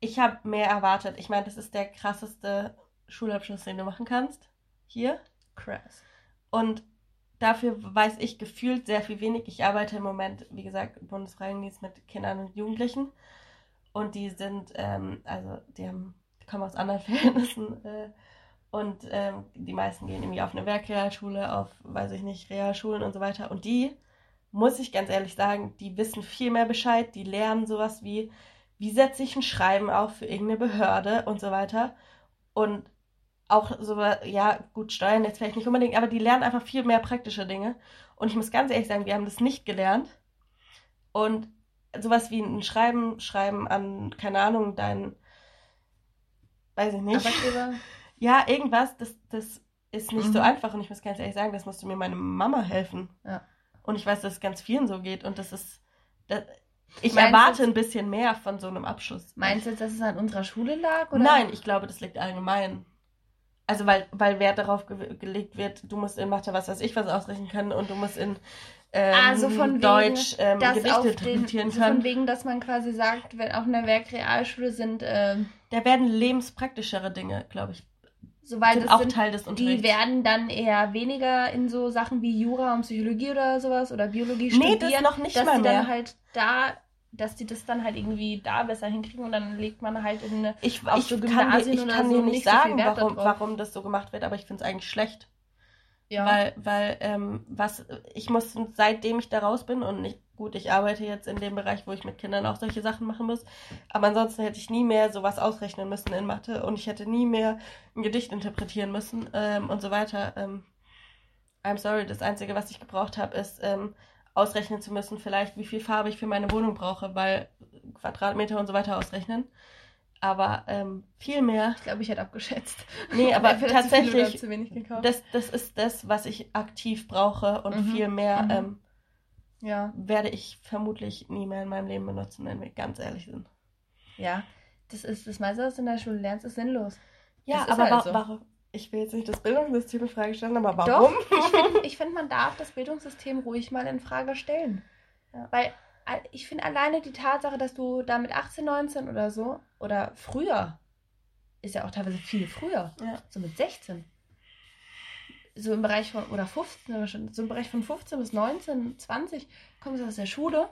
ich habe mehr erwartet. Ich meine, das ist der krasseste Schulabschluss, den du machen kannst. Hier. Krass. Und dafür weiß ich gefühlt sehr viel wenig. Ich arbeite im Moment, wie gesagt, im Bundesfreiwilligendienst mit Kindern und Jugendlichen. Und die sind, ähm, also die haben, die kommen aus anderen [LAUGHS] Verhältnissen. Äh, und ähm, die meisten gehen irgendwie auf eine Werkrealschule, auf, weiß ich nicht, Realschulen und so weiter. Und die, muss ich ganz ehrlich sagen, die wissen viel mehr Bescheid. Die lernen sowas wie, wie setze ich ein Schreiben auf für irgendeine Behörde und so weiter. Und auch so, ja, gut, Steuern jetzt vielleicht nicht unbedingt, aber die lernen einfach viel mehr praktische Dinge. Und ich muss ganz ehrlich sagen, wir haben das nicht gelernt. Und sowas wie ein Schreiben, Schreiben an, keine Ahnung, dein, weiß ich nicht. Arbeitgeber? [LAUGHS] Ja, irgendwas, das, das ist nicht mhm. so einfach und ich muss ganz ehrlich sagen, das musste mir meine Mama helfen. Ja. Und ich weiß, dass es ganz vielen so geht und das ist, das, ich meinst erwarte ein bisschen mehr von so einem Abschluss. Meinst du jetzt, dass es an unserer Schule lag? Oder? Nein, ich glaube, das liegt allgemein. Also weil, weil Wert darauf ge gelegt wird, du musst in Mathe was weiß ich was ausrechnen können und du musst in ähm, also von Deutsch ähm, Gedichte interpretieren können. Von wegen, dass man quasi sagt, wenn auf einer Werkrealschule sind... Ähm, da werden lebenspraktischere Dinge, glaube ich, Soweit sind auch sind, Teil des Unterrichts. Die werden dann eher weniger in so Sachen wie Jura und Psychologie oder sowas oder Biologie studieren. Nee, das noch nicht dass mal mehr. dann halt da dass die das dann halt irgendwie da besser hinkriegen und dann legt man halt in eine, ich, auf ich so Gymnasien kann, ich kann so dir nicht, nicht sagen, so warum, warum das so gemacht wird, aber ich finde es eigentlich schlecht. Ja. Weil, weil, ähm, was, ich muss, seitdem ich da raus bin und nicht, gut, ich arbeite jetzt in dem Bereich, wo ich mit Kindern auch solche Sachen machen muss, aber ansonsten hätte ich nie mehr sowas ausrechnen müssen in Mathe und ich hätte nie mehr ein Gedicht interpretieren müssen ähm, und so weiter. Ähm, I'm sorry, das Einzige, was ich gebraucht habe, ist, ähm, ausrechnen zu müssen, vielleicht wie viel Farbe ich für meine Wohnung brauche, weil Quadratmeter und so weiter ausrechnen. Aber ähm, viel mehr. Ich glaube, ich hätte abgeschätzt. Nee, aber [LAUGHS] tatsächlich, das, das ist das, was ich aktiv brauche und mhm. viel mehr mhm. ähm, ja. werde ich vermutlich nie mehr in meinem Leben benutzen, wenn wir ganz ehrlich sind. Ja, das ist das meiste, was du in der Schule lernst, ist sinnlos. Ja, aber halt so. warum? Ich will jetzt nicht das Bildungssystem in Frage stellen, aber warum? Doch, ich finde, [LAUGHS] find, man darf das Bildungssystem ruhig mal in Frage stellen. Ja. Weil ich finde alleine die Tatsache, dass du da mit 18, 19 oder so, oder früher, ist ja auch teilweise viel früher, ja. so mit 16, so im Bereich von, oder 15, so im Bereich von 15 bis 19, 20, kommst du aus der Schule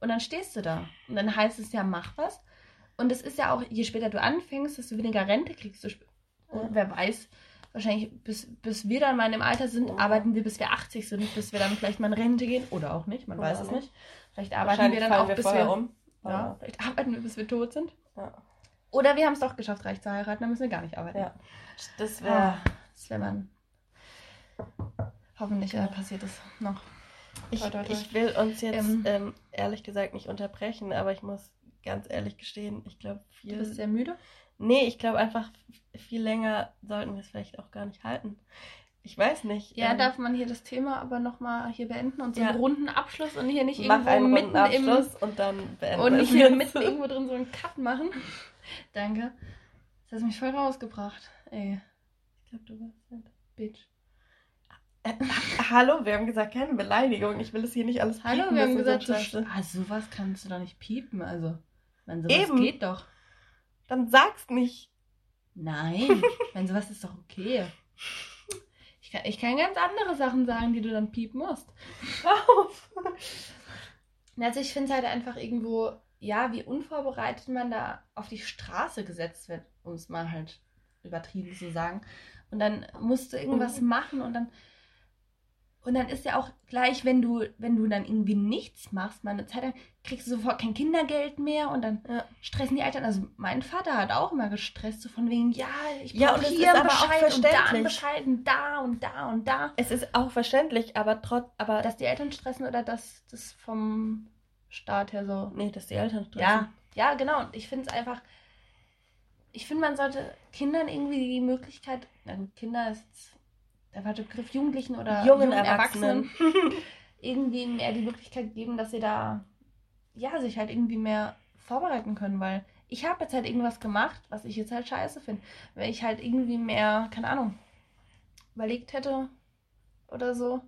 und dann stehst du da. Und dann heißt es ja, mach was. Und es ist ja auch, je später du anfängst, desto weniger Rente kriegst du und wer weiß, wahrscheinlich bis, bis wir dann mal in dem Alter sind, arbeiten wir, bis wir 80 sind, bis wir dann vielleicht mal in Rente gehen. Oder auch nicht, man oder weiß es nicht. Vielleicht arbeiten wir dann auch, wir bis wir. Um. Ja, vielleicht arbeiten wir, bis wir tot sind. Ja. Oder wir haben es doch geschafft, reich zu heiraten, dann müssen wir gar nicht arbeiten. Ja. Das wäre. Ah, das wäre man. Hoffentlich äh, passiert es noch. Ich, ich, will uns jetzt ähm, ähm, ehrlich gesagt nicht unterbrechen, aber ich muss ganz ehrlich gestehen, ich glaube viel. Du bist sehr müde? Nee, ich glaube einfach, viel länger sollten wir es vielleicht auch gar nicht halten. Ich weiß nicht. Ja, ähm, darf man hier das Thema aber nochmal hier beenden und so einen runden Abschluss und hier nicht Mach irgendwo mitten Abschluss im, und dann beenden Und nicht hier mitten irgendwo drin so einen Cut machen. [LAUGHS] Danke. Das hast mich voll rausgebracht. Ey. Ich glaube, du warst halt Bitch. Äh, hallo, wir haben gesagt, keine Beleidigung. Ich will es hier nicht alles piepen. Hallo, wir haben gesagt, so ah, sowas kannst du doch nicht piepen. Also, man, sowas Eben. geht doch. Dann sag's nicht. Nein, [LAUGHS] wenn sowas ist doch okay. Ich kann, ich kann ganz andere Sachen sagen, die du dann piepen musst. Auf! [LAUGHS] Also ich finde es halt einfach irgendwo, ja, wie unvorbereitet man da auf die Straße gesetzt wird, um es mal halt übertrieben zu sagen. Und dann musst du irgendwas mhm. machen und dann und dann ist ja auch gleich, wenn du, wenn du dann irgendwie nichts machst, mal eine Zeit lang, kriegst du sofort kein Kindergeld mehr und dann ja. stressen die Eltern. Also mein Vater hat auch immer gestresst, so von wegen, ja, ich brauche ja, und hier aber Bescheid und da einen Bescheid und da und da und da. Es ist auch verständlich, aber trotz, aber. Dass die Eltern stressen oder dass das vom Staat her so. Nee, dass die Eltern stressen. Ja, ja, genau. Und ich finde es einfach. Ich finde, man sollte Kindern irgendwie die Möglichkeit, also Kinder ist der Begriff, Jugendlichen oder jungen, jungen Erwachsenen, Erwachsenen irgendwie mehr die Möglichkeit geben, dass sie da ja sich halt irgendwie mehr vorbereiten können, weil ich habe jetzt halt irgendwas gemacht, was ich jetzt halt scheiße finde. Wenn ich halt irgendwie mehr, keine Ahnung, überlegt hätte oder so,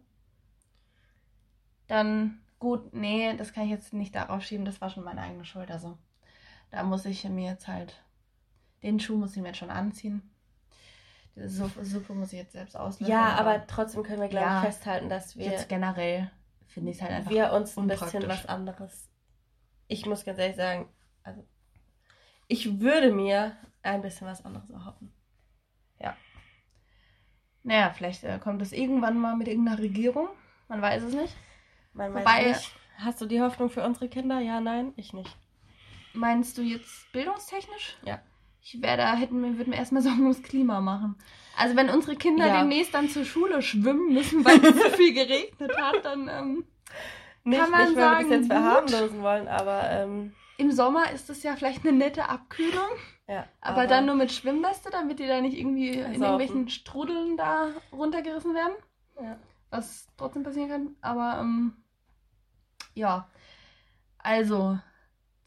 dann gut, nee, das kann ich jetzt nicht darauf schieben, das war schon meine eigene Schuld. Also da muss ich mir jetzt halt, den Schuh muss ich mir jetzt schon anziehen. Suppe, Suppe muss ich jetzt selbst auslösen. Ja, aber, aber trotzdem können wir, glaube ja, ich, festhalten, dass wir. Jetzt generell finde ich es halt einfach. Wir uns ein bisschen was anderes. Ich muss ganz ehrlich sagen, also. Ich würde mir ein bisschen was anderes erhoffen. Ja. Naja, vielleicht äh, kommt es irgendwann mal mit irgendeiner Regierung. Man weiß es nicht. Man Wobei, nicht. Hast du die Hoffnung für unsere Kinder? Ja, nein, ich nicht. Meinst du jetzt bildungstechnisch? Ja ich wäre da, hätten wir, würden wir erstmal Sorgen ums Klima machen. Also wenn unsere Kinder ja. demnächst dann zur Schule schwimmen müssen, weil es so [LAUGHS] viel geregnet hat, dann. Ähm, nicht, kann man nicht weil sagen, wir das jetzt verharmlosen wollen, aber ähm, Im Sommer ist es ja vielleicht eine nette Abkühlung, ja. aber, dann nur mit Schwimmweste, damit die da nicht irgendwie in Saufen. irgendwelchen Strudeln da runtergerissen werden. Ja. Was trotzdem passieren kann. Aber ähm, ja. Also,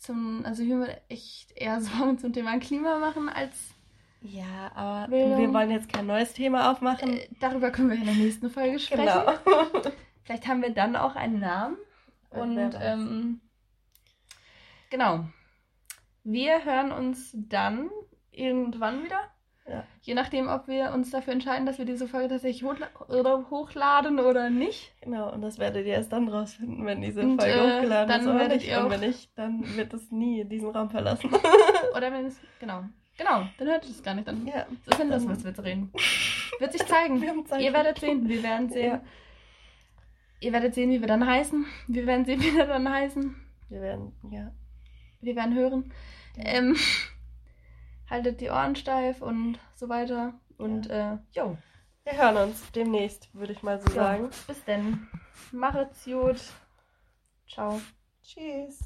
zum, also ich würde echt eher [LAUGHS] Sorgen zum Thema Klima machen als Ja, aber Bildung. wir wollen jetzt kein neues Thema aufmachen. äh, darüber können wir in der nächsten Folge sprechen. genau. [LAUGHS] Vielleicht haben wir dann auch einen Namen. Und weiß. ähm, genau. Wir hören uns dann irgendwann wieder. Ja. Je nachdem, ob wir uns dafür entscheiden, dass wir diese Folge tatsächlich hochladen oder nicht. Genau, und das werdet ihr erst dann rausfinden, wenn diese Und, Folge äh, hochgeladen dann ist oder werdet nicht. ihr Und wenn nicht, dann wird es nie diesen Raum verlassen. [LAUGHS] Oder wenn es. Genau. Genau, dann hört ihr es gar nicht. Dann ja, ist es sinnlos, dann- was wir reden. Wird sich zeigen. [LAUGHS] wir haben. Ihr werdet sehen. Wir werden sehen. Ja. Ihr werdet sehen, wie wir dann heißen. Wir werden sehen, wie wir dann heißen. Wir werden, ja. Wir werden hören. Ähm, haltet die Ohren steif und so weiter. Und äh, jo. Wir hören uns demnächst, würde ich mal so Ja. sagen. Bis denn. Machet's gut. Ciao. Tschüss.